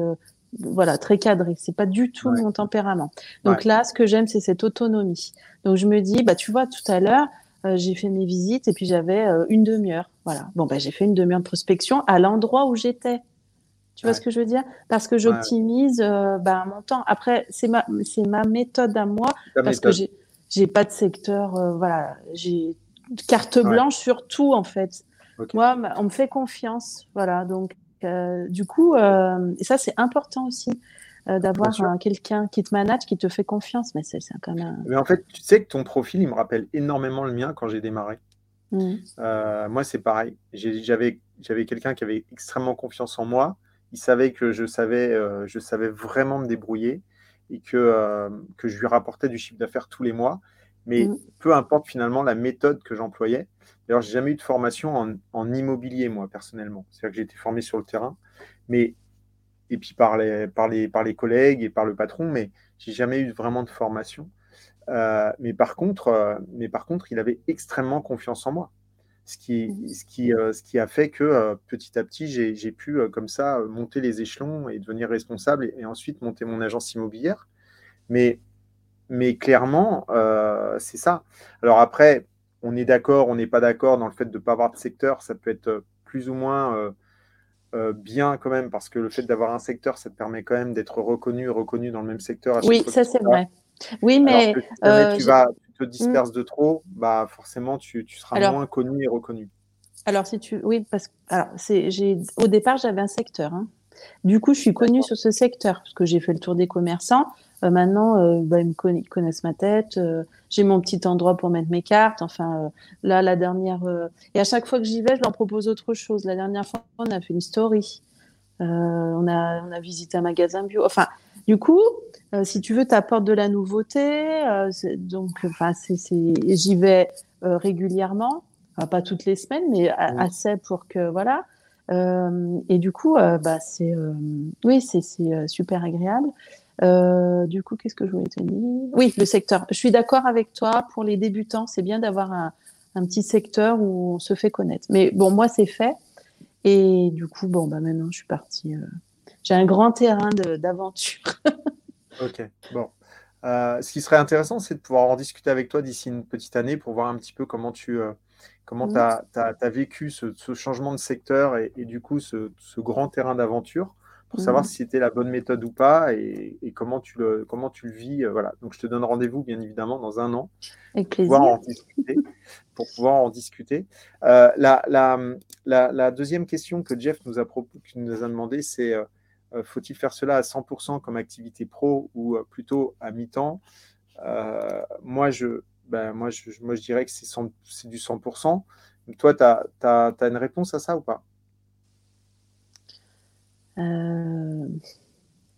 Speaker 2: voilà, très cadré. C'est pas du tout mon tempérament. Donc là, ce que j'aime, c'est cette autonomie. Donc je me dis, bah tu vois, tout à l'heure, euh, j'ai fait mes visites et puis j'avais euh, une demi-heure. Voilà. Bon, bah j'ai fait une demi-heure de prospection à l'endroit où j'étais. Tu vois ce que je veux dire? Parce que j'optimise euh, bah, mon temps. Après, c'est ma, c'est ma méthode à moi parce que j'ai, j'ai pas de secteur. voilà, j'ai carte blanche sur tout en fait. Moi, on me fait confiance. Voilà, donc euh, du coup, euh, et ça c'est important aussi euh, d'avoir quelqu'un qui te manage, qui te fait confiance. Mais c'est quand même.
Speaker 1: Mais en fait, tu sais que ton profil, il me rappelle énormément le mien quand j'ai démarré. Mmh. moi, c'est pareil. J'avais quelqu'un qui avait extrêmement confiance en moi. Il savait que je savais, je savais vraiment me débrouiller et que, que je lui rapportais du chiffre d'affaires tous les mois. Mais mmh. peu importe finalement la méthode que j'employais, D'ailleurs, j'ai jamais eu de formation en, immobilier, moi, personnellement. C'est-à-dire que j'ai été formé sur le terrain, mais et puis par les, par les, par les collègues et par le patron, mais j'ai jamais eu vraiment de formation. Euh, mais, par contre, euh, mais par contre, il avait extrêmement confiance en moi. Ce qui, mmh. ce qui, euh, ce qui a fait que petit à petit, j'ai pu comme ça monter les échelons et devenir responsable et, et ensuite monter mon agence immobilière. Mais, mais clairement, c'est ça. Alors après, on est d'accord, on n'est pas d'accord dans le fait de ne pas avoir de secteur, ça peut être euh, plus ou moins euh, euh, bien quand même, parce que le fait d'avoir un secteur, ça te permet quand même d'être reconnu, reconnu dans le même secteur.
Speaker 2: oui, ça c'est vrai. Oui, mais
Speaker 1: si tu, vas, te disperses de trop, bah forcément tu, seras moins connu et reconnu.
Speaker 2: Alors si tu, oui, parce que alors c'est, j'ai, au départ j'avais un secteur. Hein. Du coup, je suis connue sur ce secteur parce que j'ai fait le tour des commerçants. Euh, maintenant, euh, bah, ils, me connaissent, ma tête. Euh, j'ai mon petit endroit pour mettre mes cartes. Enfin, là, la dernière. Et à chaque fois que j'y vais, je leur propose autre chose. La dernière fois, on a fait une story. on, a, on a visité un magasin bio. Enfin, du coup, si tu veux, tu apportes de la nouveauté. donc, enfin, j'y vais régulièrement. pas toutes les semaines, mais assez pour que. Voilà. et du coup, bah, c'est oui, c'est super agréable. Euh, du coup, qu'est-ce que je voulais te dire? Oui, le secteur. Je suis d'accord avec toi. Pour les débutants, c'est bien d'avoir un, petit secteur où on se fait connaître. Mais bon, moi, c'est fait. Et du coup, bon, bah maintenant, je suis partie. Euh, j'ai un grand terrain d'aventure.
Speaker 1: ok, bon. Euh, ce qui serait intéressant, c'est de pouvoir en discuter avec toi d'ici une petite année pour voir un petit peu comment tu comment mmh. as, vécu ce, changement de secteur et, du coup ce grand terrain d'aventure pour savoir mmh. si c'était la bonne méthode ou pas et, comment, tu le, comment tu le vis. Euh, voilà. Donc, je te donne rendez-vous, bien évidemment, dans un an.
Speaker 2: Avec plaisir. Pour pouvoir en discuter.
Speaker 1: pour pouvoir en discuter. Euh, la, la, la, deuxième question que Jeff nous a, nous a demandé, c'est euh, faut-il faire cela à 100% comme activité pro ou plutôt à mi-temps? Moi, je, ben, moi, je, moi, je dirais que c'est du 100%. Toi, tu as, as, une réponse à ça ou pas?
Speaker 2: Euh,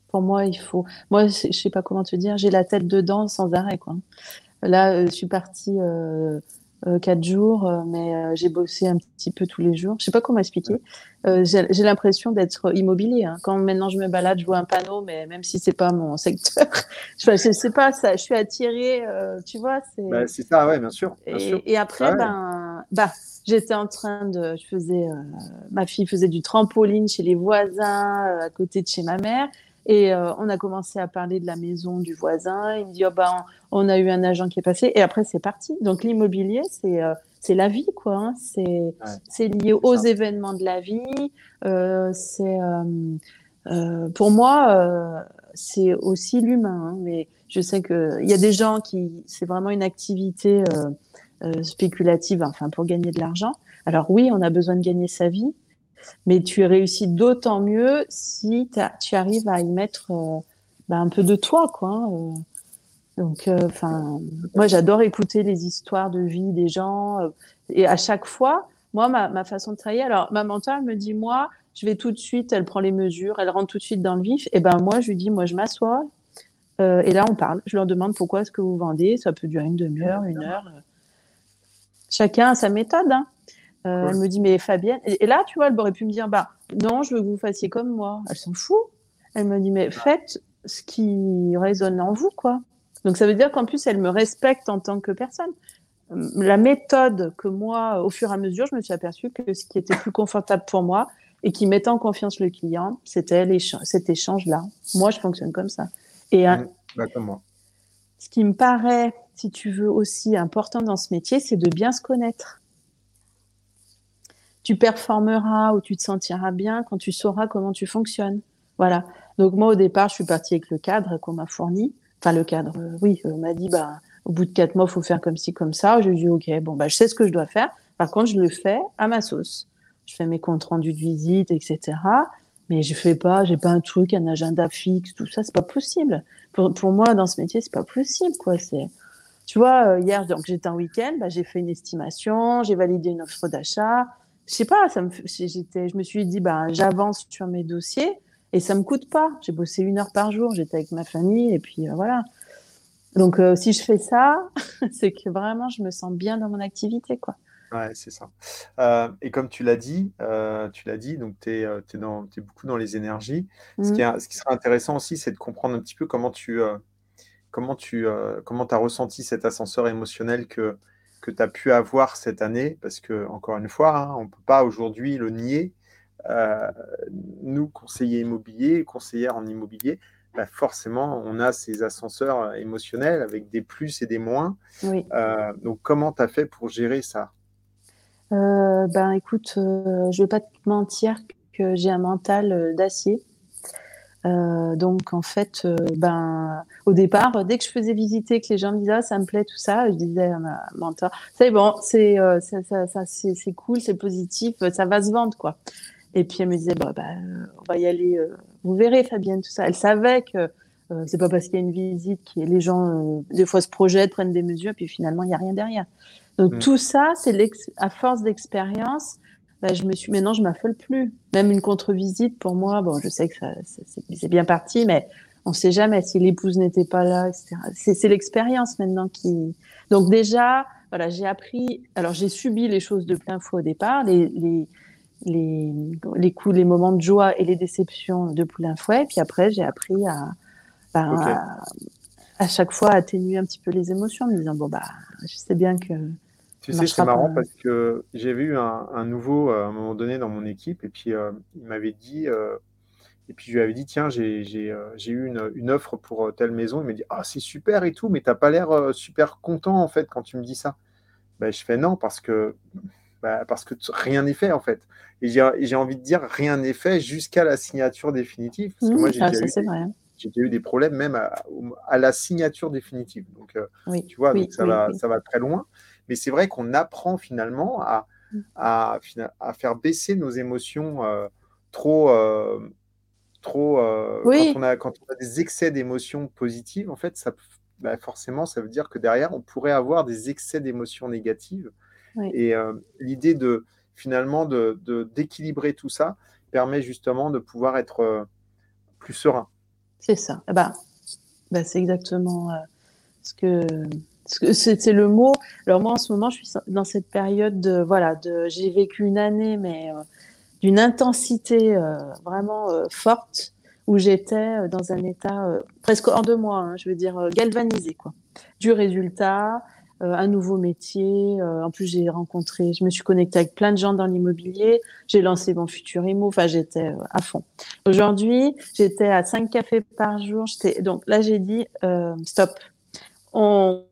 Speaker 2: pour moi, il faut. Moi, je sais pas comment te dire, j'ai la tête dedans sans arrêt, quoi. Là, je suis partie euh, quatre jours, euh, mais euh, j'ai bossé un petit peu tous les jours. Je sais pas comment expliquer. j'ai l'impression d'être immobilier. Hein. Quand maintenant je me balade, je vois un panneau, mais même si c'est pas mon secteur, je, sais pas ça. Je suis attirée, tu vois. C'est
Speaker 1: bah, ça, ouais, bien sûr.
Speaker 2: et, après, ben, bah, j'étais en train de, je faisais, ma fille faisait du trampoline chez les voisins à côté de chez ma mère. Et euh, on a commencé à parler de la maison du voisin. Il me dit, oh ben, on a eu un agent qui est passé. Et après, c'est parti. Donc, l'immobilier, c'est euh, c'est la vie, quoi. Hein. C'est c'est lié aux événements de la vie. Euh, c'est euh, pour moi, c'est aussi l'humain. Hein. Mais je sais que il y a des gens qui, c'est vraiment une activité spéculative, enfin, pour gagner de l'argent. Alors oui, on a besoin de gagner sa vie, mais tu réussis d'autant mieux si tu arrives à y mettre euh, bah, un peu de toi, quoi. Hein, euh. Donc, euh, enfin, moi, j'adore écouter les histoires de vie des gens. et à chaque fois, moi, ma, façon de travailler, alors ma mentor me dit, moi, je vais tout de suite, elle prend les mesures, elle rentre tout de suite dans le vif. Et ben moi, je lui dis, moi, je m'assois. et là, on parle. Je leur demande pourquoi est-ce que vous vendez. Ça peut durer une demi-heure, une heure. Chacun a sa méthode. Hein. Euh, elle me dit, mais Fabienne. Et, là, tu vois, elle aurait pu me dire, bah, non, je veux que vous fassiez comme moi. Elle s'en fout. Elle me dit, mais faites ce qui résonne en vous, quoi. Donc, ça veut dire qu'en plus, elle me respecte en tant que personne. Euh, la méthode que moi, au fur et à mesure, je me suis aperçue que ce qui était plus confortable pour moi et qui mettait en confiance le client, c'était cet échange-là. Moi, je fonctionne comme ça. Et
Speaker 1: mmh, bah, moi.
Speaker 2: ce qui me paraît, si tu veux, aussi important dans ce métier, c'est de bien se connaître tu performeras ou tu te sentiras bien quand tu sauras comment tu fonctionnes. Voilà. Donc moi au départ, je suis partie avec le cadre qu'on m'a fourni. Enfin le cadre, euh, oui, on m'a dit bah au bout de quatre mois, faut faire comme ci comme ça. Je dis ok, bon bah je sais ce que je dois faire. Par contre, je le fais à ma sauce. Je fais mes comptes rendus de visite, etc. Mais je fais pas, j'ai pas un truc, un agenda fixe, tout ça, c'est pas possible. Pour, pour moi, dans ce métier, c'est pas possible, quoi. C'est, tu vois, euh, hier, donc j'étais un week-end, bah, j'ai fait une estimation, j'ai validé une offre d'achat, je sais pas, ça me, j'étais, je me suis dit, bah, j'avance sur mes dossiers et ça me coûte pas. J'ai bossé une heure par jour, j'étais avec ma famille et puis euh, voilà. Donc, euh, si je fais ça, c'est que vraiment, je me sens bien dans mon activité, quoi.
Speaker 1: Ouais, c'est ça. Euh, et comme tu l'as dit, tu l'as dit, donc tu es, es, beaucoup dans les énergies. Ce, qui mmh. ce, qui serait intéressant aussi, c'est de comprendre un petit peu comment tu comment tu comment as ressenti cet ascenseur émotionnel que, que tu as pu avoir cette année, parce que, encore une fois, hein, on ne peut pas aujourd'hui le nier. Euh, nous, conseillers immobiliers, conseillères en immobilier, bah forcément, on a ces ascenseurs émotionnels avec des plus et des moins. Euh, donc, comment tu as fait pour gérer ça?
Speaker 2: Euh, Ben, écoute, je ne vais pas te mentir que j'ai un mental d'acier. Euh, donc en fait, euh, ben au départ, dès que je faisais visiter, que les gens me disaient ah, ça me plaît tout ça, je disais à ma mentor c'est bon, c'est euh, ça, ça, ça c'est cool, c'est positif, ça va se vendre quoi. Et puis elle me disait bah, bah on va y aller, vous verrez Fabienne tout ça. Elle savait que c'est pas parce qu'il y a une visite que les gens des fois se projettent, prennent des mesures, puis finalement il y a rien derrière. Donc mmh. tout ça, c'est à force d'expérience bah, je me suis, maintenant, je m'affole plus. Même une contre-visite, pour moi, bon, je sais que c'est bien parti, mais on ne sait jamais si l'épouse n'était pas là, etc. C'est l'expérience maintenant qui. Donc déjà, voilà, j'ai appris. Alors j'ai subi les choses de plein fouet au départ, les, les les, les coups, les moments de joie et les déceptions de plein fouet. Puis après, j'ai appris à, ben, à, à, chaque fois atténuer un petit peu les émotions, en me disant bon bah, je sais bien que
Speaker 1: tu sais, c'est marrant parce que j'avais eu un, nouveau euh, à un moment donné dans mon équipe et puis euh, il m'avait dit, euh, et puis je lui avais dit, tiens, j'ai eu une, offre pour telle maison. Il m'a dit, ah, c'est super et tout, mais tu n'as pas l'air super content en fait quand tu me dis ça. Ben, je fais non parce que, bah, parce que rien n'est fait en fait. Et j'ai envie de dire, rien n'est fait jusqu'à la signature définitive. Parce que moi, j'ai déjà, eu, des problèmes même à, la signature définitive. Donc, tu vois, donc ça, va, ça va très loin. Mais c'est vrai qu'on apprend finalement à, mm. à, à, faire baisser nos émotions euh, trop. Euh, trop euh, quand, on a, quand, on a, des excès d'émotions positives, en fait, ça, bah, forcément, ça veut dire que derrière, on pourrait avoir des excès d'émotions négatives. Et l'idée de finalement d'équilibrer de, tout ça permet justement de pouvoir être plus serein.
Speaker 2: C'est ça. Ben, ben, c'est exactement ce que c'est le mot. Alors moi en ce moment, je suis dans cette période de voilà, de j'ai vécu une année mais euh, d'une intensité euh, vraiment forte où j'étais dans un état presque en deux mois, hein, je veux dire galvanisé quoi, du résultat, euh, un nouveau métier. Euh, en plus, j'ai rencontré, je me suis connectée avec plein de gens dans l'immobilier. J'ai lancé mon futur immo. Enfin, j'étais euh, à fond. Aujourd'hui, j'étais à 5 cafés par jour. Donc là, j'ai dit stop. On,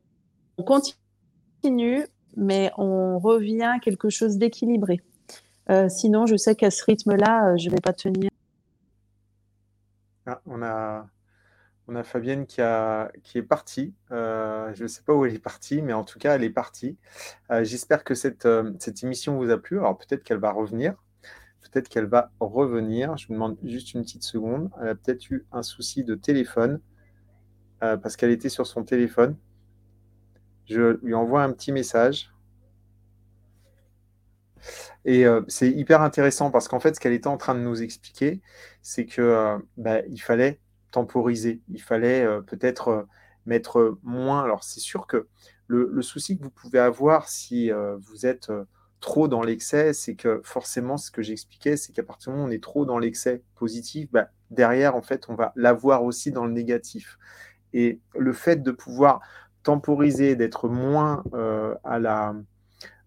Speaker 2: continue, mais on revient à quelque chose d'équilibré. sinon, je sais qu'à ce rythme-là, je ne vais pas tenir.
Speaker 1: Ah, on a on a Fabienne qui, est partie. Euh, je ne sais pas où elle est partie, mais en tout cas, elle est partie. Euh, j'espère que euh, cette, émission vous a plu. Alors peut-être qu'elle va revenir. Peut-être qu'elle va revenir. Je vous demande juste une petite seconde. Elle a peut-être eu un souci de téléphone parce qu'elle était sur son téléphone. Je lui envoie un petit message. Et c'est hyper intéressant parce qu'en fait, ce qu'elle était en train de nous expliquer, c'est que bah, il fallait temporiser. Il fallait euh, peut-être euh, mettre moins. Alors, c'est sûr que le, souci que vous pouvez avoir si euh, vous êtes trop dans l'excès, c'est que forcément, ce que j'expliquais, c'est qu'à partir du moment où on est trop dans l'excès positif, bah, derrière, en fait, on va l'avoir aussi dans le négatif. Et le fait de pouvoir temporiser, d'être moins à la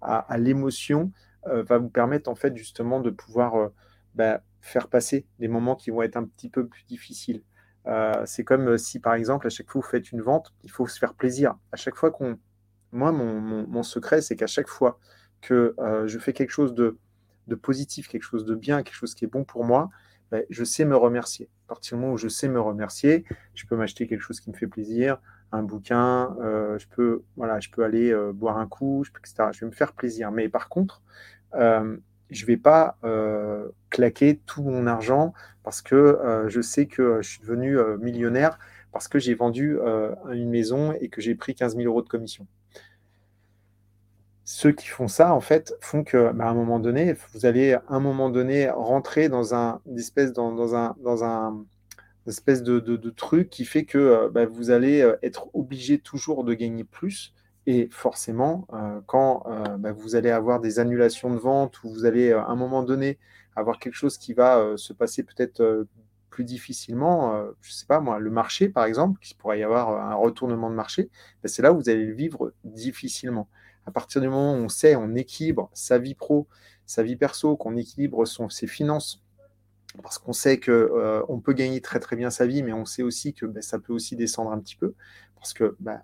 Speaker 1: à, l'émotion, va vous permettre en fait justement de pouvoir bah, faire passer des moments qui vont être un petit peu plus difficiles. Euh, c'est comme euh, si, par exemple, à chaque fois vous faites une vente, il faut se faire plaisir. À chaque fois qu'on. Moi, mon, secret, c'est qu'à chaque fois que euh, je fais quelque chose de, positif, quelque chose de bien, quelque chose qui est bon pour moi, ben, je sais me remercier. À partir du moment où je sais me remercier, je peux m'acheter quelque chose qui me fait plaisir, un bouquin, je, peux, voilà, je peux aller boire un coup, je etc. Je vais me faire plaisir. Mais par contre, je ne vais pas euh, claquer tout mon argent parce que euh, je sais que je suis devenu euh, millionnaire parce que j'ai vendu une maison et que j'ai pris 15 000 euros de commission. Ceux qui font ça, en fait, font que, bah, à un moment donné, vous allez à un moment donné rentrer dans un espèce dans, un dans un espèce de, truc qui fait que bah, vous allez être obligé toujours de gagner plus et forcément, euh, quand euh, bah, vous allez avoir des annulations de vente ou vous allez euh, à un moment donné avoir quelque chose qui va se passer peut-être plus difficilement, je ne sais pas moi, le marché par exemple, qui pourrait y avoir un retournement de marché, bah, c'est là où vous allez le vivre difficilement. À partir du moment où on sait, on équilibre sa vie pro, sa vie perso, qu'on équilibre son, ses finances, parce qu'on sait que on peut gagner très très bien sa vie, mais on sait aussi que bah, ça peut aussi descendre un petit peu parce que bah,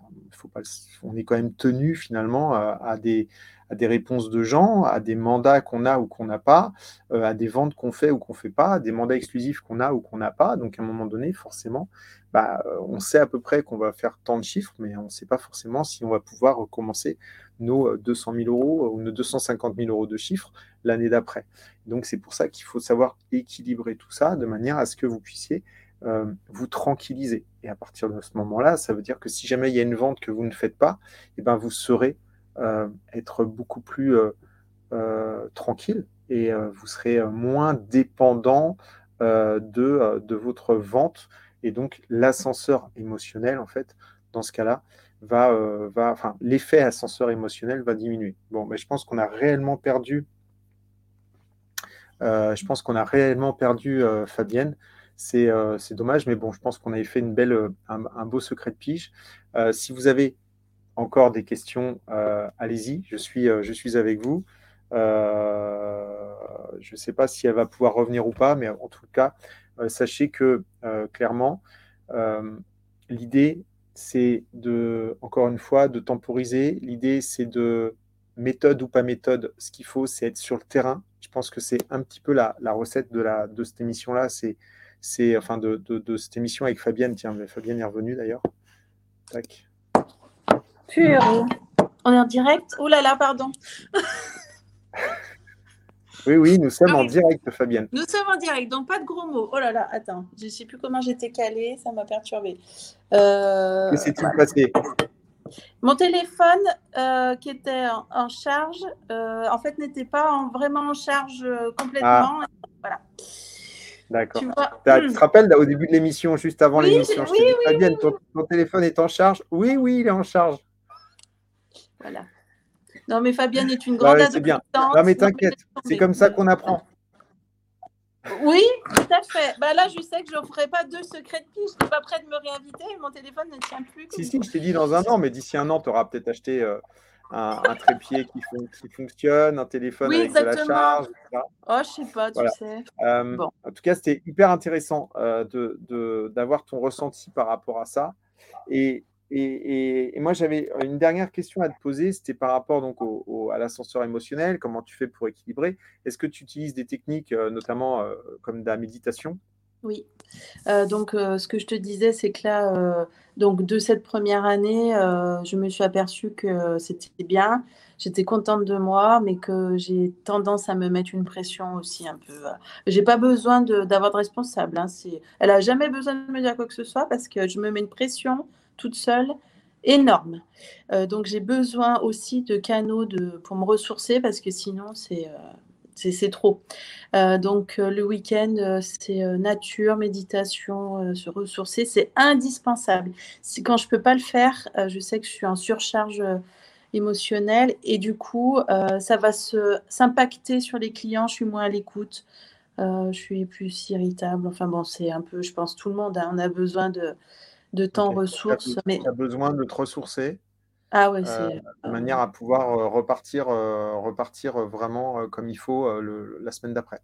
Speaker 1: on est quand même tenu finalement à, des, réponses de gens, à des mandats qu'on a ou qu'on n'a pas, euh, à des ventes qu'on fait ou qu'on fait pas, à des mandats exclusifs qu'on a ou qu'on n'a pas. Donc à un moment donné, forcément, bah, on sait à peu près qu'on va faire tant de chiffres, mais on ne sait pas forcément si on va pouvoir recommencer nos 200 000 euros ou nos 250 000 euros de chiffres l'année d'après. Donc c'est pour ça qu'il faut savoir équilibrer tout ça de manière à ce que vous puissiez euh, vous tranquilliser. Et à partir de ce moment-là, ça veut dire que si jamais il y a une vente que vous ne faites pas, eh ben vous saurez euh, être beaucoup plus euh, tranquille et vous serez moins dépendant de, de votre vente. Et donc l'ascenseur émotionnel, en fait, dans ce cas-là, va, va, enfin, l'effet ascenseur émotionnel va diminuer. Bon, mais je pense qu'on a réellement perdu. je pense qu'on a réellement perdu Fabienne. Euh, c'est dommage, mais bon, je pense qu'on avait fait une belle, euh, un, beau secret de pige. Euh, si vous avez encore des questions, allez-y, je suis, avec vous. je ne sais pas si elle va pouvoir revenir ou pas, mais en tout cas, sachez que clairement, l'idée, c'est de, encore une fois, de temporiser. L'idée, c'est de méthode ou pas méthode. Ce qu'il faut, c'est être sur le terrain. Je pense que c'est un petit peu la, la recette de, la, cette émission-là. C'est c'est enfin de, de, cette émission avec Fabienne. Tiens, Fabienne est revenue d'ailleurs. Tac.
Speaker 2: Pur. On est en direct? Oh là là, pardon.
Speaker 1: oui, oui, nous sommes en direct, Fabienne.
Speaker 2: Nous sommes en direct, donc pas de gros mots. Oh là là, attends, je ne sais plus comment j'étais calée, ça m'a perturbée.
Speaker 1: Euh, Qu'est-ce qui s'est passé?
Speaker 2: Mon téléphone euh, qui était en, charge, euh, en fait, n'était pas vraiment en charge complètement. Ah. Voilà.
Speaker 1: D'accord. Tu, te rappelles au début de l'émission, juste avant l'émission, je oui, Fabienne, ton, téléphone est en charge Oui, oui, il est en charge.
Speaker 2: Voilà. Non, mais Fabienne est une grande ouais,
Speaker 1: C'est bien. Non, mais t'inquiète, c'est comme ça qu'on apprend.
Speaker 2: Oui, tout à fait. Bah là, je sais que je ne ferai pas deux secrets de pige. Je n'ai pas prêt de me réinviter. Mon téléphone ne tient plus.
Speaker 1: Si, si, je t'ai dit dans un an, mais d'ici un an, tu auras peut-être acheté euh, un, trépied qui, fonctionne, un téléphone avec de la charge.
Speaker 2: Oh, je sais pas, tu sais.
Speaker 1: Euh, en tout cas, c'était hyper intéressant euh, d'avoir ton ressenti par rapport à ça. Et, et, moi, j'avais une dernière question à te poser, c'était par rapport donc à l'ascenseur émotionnel, comment tu fais pour équilibrer Est-ce que tu utilises des techniques, euh, notamment euh, comme de la méditation?
Speaker 2: Oui. Donc, ce que je te disais, c'est que là, donc de cette première année, je me suis aperçue que c'était bien. J'étais contente de moi, mais que j'ai tendance à me mettre une pression aussi un peu. J'ai pas besoin d'avoir de, responsable. Hein, elle a jamais besoin de me dire quoi que ce soit parce que je me mets une pression toute seule énorme. Euh, donc j'ai besoin aussi de canaux de, pour me ressourcer parce que sinon c'est euh, c'est trop. Euh, donc le week-end, c'est nature, méditation, se ressourcer, c'est indispensable. Quand je peux pas le faire, je sais que je suis en surcharge émotionnelle et du coup, ça va s'impacter sur les clients. Je suis moins à l'écoute, je suis plus irritable. Enfin bon, c'est un peu, je pense, tout le monde. Hein. on a besoin de de temps ressources.
Speaker 1: mais... Tu as besoin de te ressourcer?
Speaker 2: Ah ouais,
Speaker 1: euh, de manière à pouvoir euh, repartir, euh, repartir vraiment comme il faut la semaine d'après.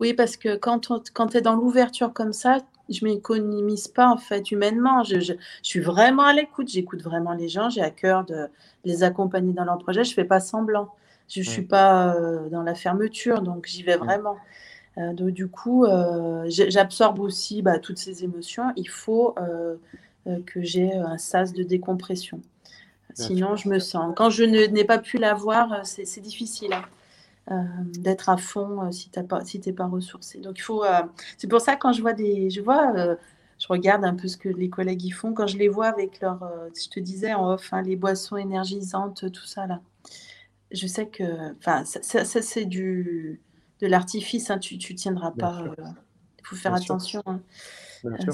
Speaker 2: Oui, parce que quand, quand tu es dans l'ouverture comme ça, je ne m'économise pas en fait humainement. Je, je, suis vraiment à l'écoute, j'écoute vraiment les gens, j'ai à cœur de les accompagner dans leur projet. Je ne fais pas semblant. Je ne mmh. suis pas dans la fermeture, donc j'y vais mmh. vraiment. donc, du coup, j'absorbe aussi bah, toutes ces émotions. Il faut euh, que j'ai un sas de décompression. Sinon, je me sens. Quand je n'ai pas pu l'avoir, euh, c'est difficile hein, euh, d'être à fond si tu n'es pas, si pas ressourcé. Donc, il faut. c'est pour ça quand je vois des, je vois, je regarde un peu ce que les collègues y font. Quand je les vois avec leur, je te disais en off, hein, les boissons énergisantes, tout ça là. Je sais que, enfin, ça, c'est du de l'artifice. Hein, tu, tu tiendras pas. Il faut faire attention. Euh,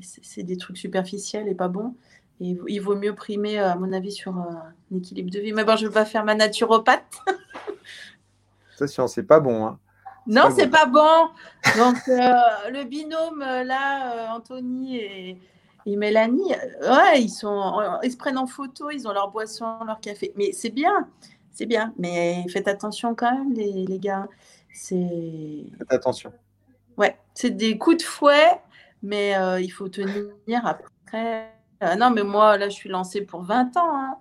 Speaker 2: c'est des trucs superficiels et pas bons. Et il vaut mieux primer, à mon avis, sur un équilibre de vie. Mais bon, je ne veux pas faire ma naturopathe.
Speaker 1: Attention, c'est pas bon. Hein.
Speaker 2: Non, c'est pas bon. Donc, euh, le binôme, euh, là, Anthony et, Mélanie, ouais, ils, sont, ils se prennent en photo, ils ont leur boisson, leur café. Mais c'est bien, c'est bien. Mais faites attention quand même, les, les gars.
Speaker 1: Faites attention.
Speaker 2: Ouais, c'est des coups de fouet, mais euh, il faut tenir après. Euh, non, mais moi, là, je suis lancée pour 20 ans. Hein.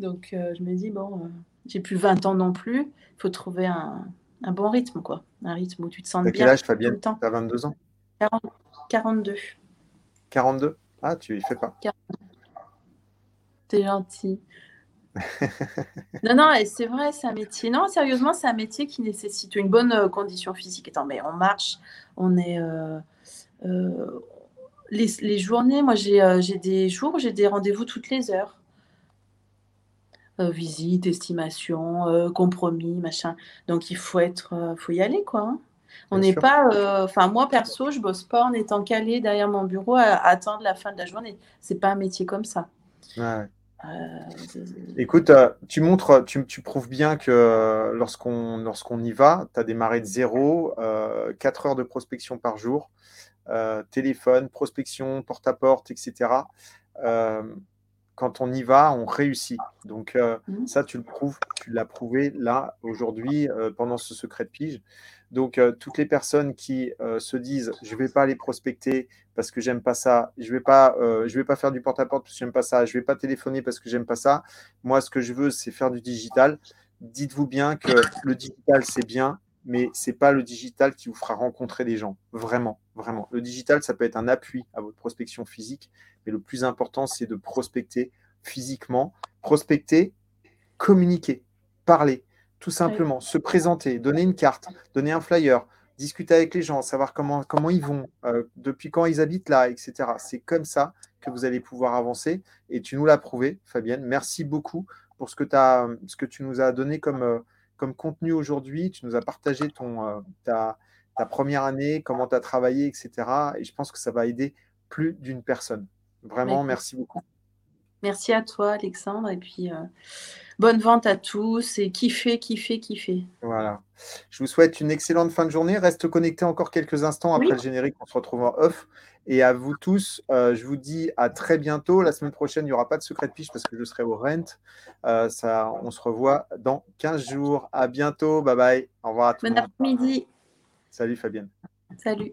Speaker 2: Donc, euh, je me dis, bon, j'ai plus 20 ans non plus. Il faut trouver un, bon rythme, quoi. Un rythme où tu te sens bien.
Speaker 1: quel âge, Fabienne Tu as 22 ans
Speaker 2: 42.
Speaker 1: 42 Ah, tu y fais pas.
Speaker 2: T'es gentil. non, non, c'est vrai, c'est un métier. Non, sérieusement, c'est un métier qui nécessite une bonne condition physique. Attends, mais on marche, on est. Euh, euh, les, journées, moi euh, j'ai des jours j'ai des rendez-vous toutes les heures. visite, estimation, compromis, machin. Donc il faut être, faut y aller quoi. Hein. On n'est pas, enfin moi perso, je bosse pas en étant calé derrière mon bureau à, attendre la fin de la journée. C'est pas un métier comme ça.
Speaker 1: Écoute, tu montres, tu, prouves bien que lorsqu'on lorsqu'on y va, tu as démarré de zéro, 4 heures de prospection par jour, téléphone, prospection, porte-à-porte, etc. quand on y va, on réussit. Donc mmh. ça, tu le prouves, tu l'as prouvé là, aujourd'hui, pendant ce secret de pige. Donc, toutes les personnes qui se disent je ne vais pas aller prospecter parce que j'aime pas ça, je ne vais, pas, je vais pas faire du porte-à-porte parce que j'aime pas ça, je ne vais pas téléphoner parce que j'aime pas ça. Moi, ce que je veux, c'est faire du digital. Dites-vous bien que le digital, c'est bien, mais ce n'est pas le digital qui vous fera rencontrer des gens. Vraiment, vraiment. Le digital, ça peut être un appui à votre prospection physique, mais le plus important, c'est de prospecter physiquement. Prospecter, communiquer, parler tout simplement. Se présenter, donner une carte, donner un flyer, discuter avec les gens, savoir comment, comment ils vont, euh, depuis quand ils habitent là, etc. C'est comme ça que vous allez pouvoir avancer. Et tu nous l'as prouvé, Fabienne. Merci beaucoup pour ce que, as, ce que tu nous as donné comme, euh, comme contenu aujourd'hui. Tu nous as partagé ton, euh, ta, ta première année, comment tu as travaillé, etc. Et je pense que ça va aider plus d'une personne. Vraiment, merci beaucoup.
Speaker 2: Merci à toi, Alexandre. Et puis, euh, bonne vente à tous et kiffez, kiffez, kiffez.
Speaker 1: Voilà. Je vous souhaite une excellente fin de journée. Reste connecté encore quelques instants après le générique. On se retrouve en off. Et à vous tous, euh, je vous dis à très bientôt. La semaine prochaine, il n'y aura pas de secret de piche parce que je serai au Rent. Euh, ça, on se revoit dans 15 jours. À bientôt. Bye bye. Au revoir à tous.
Speaker 2: Bon après-midi.
Speaker 1: Salut Fabienne.
Speaker 2: Salut.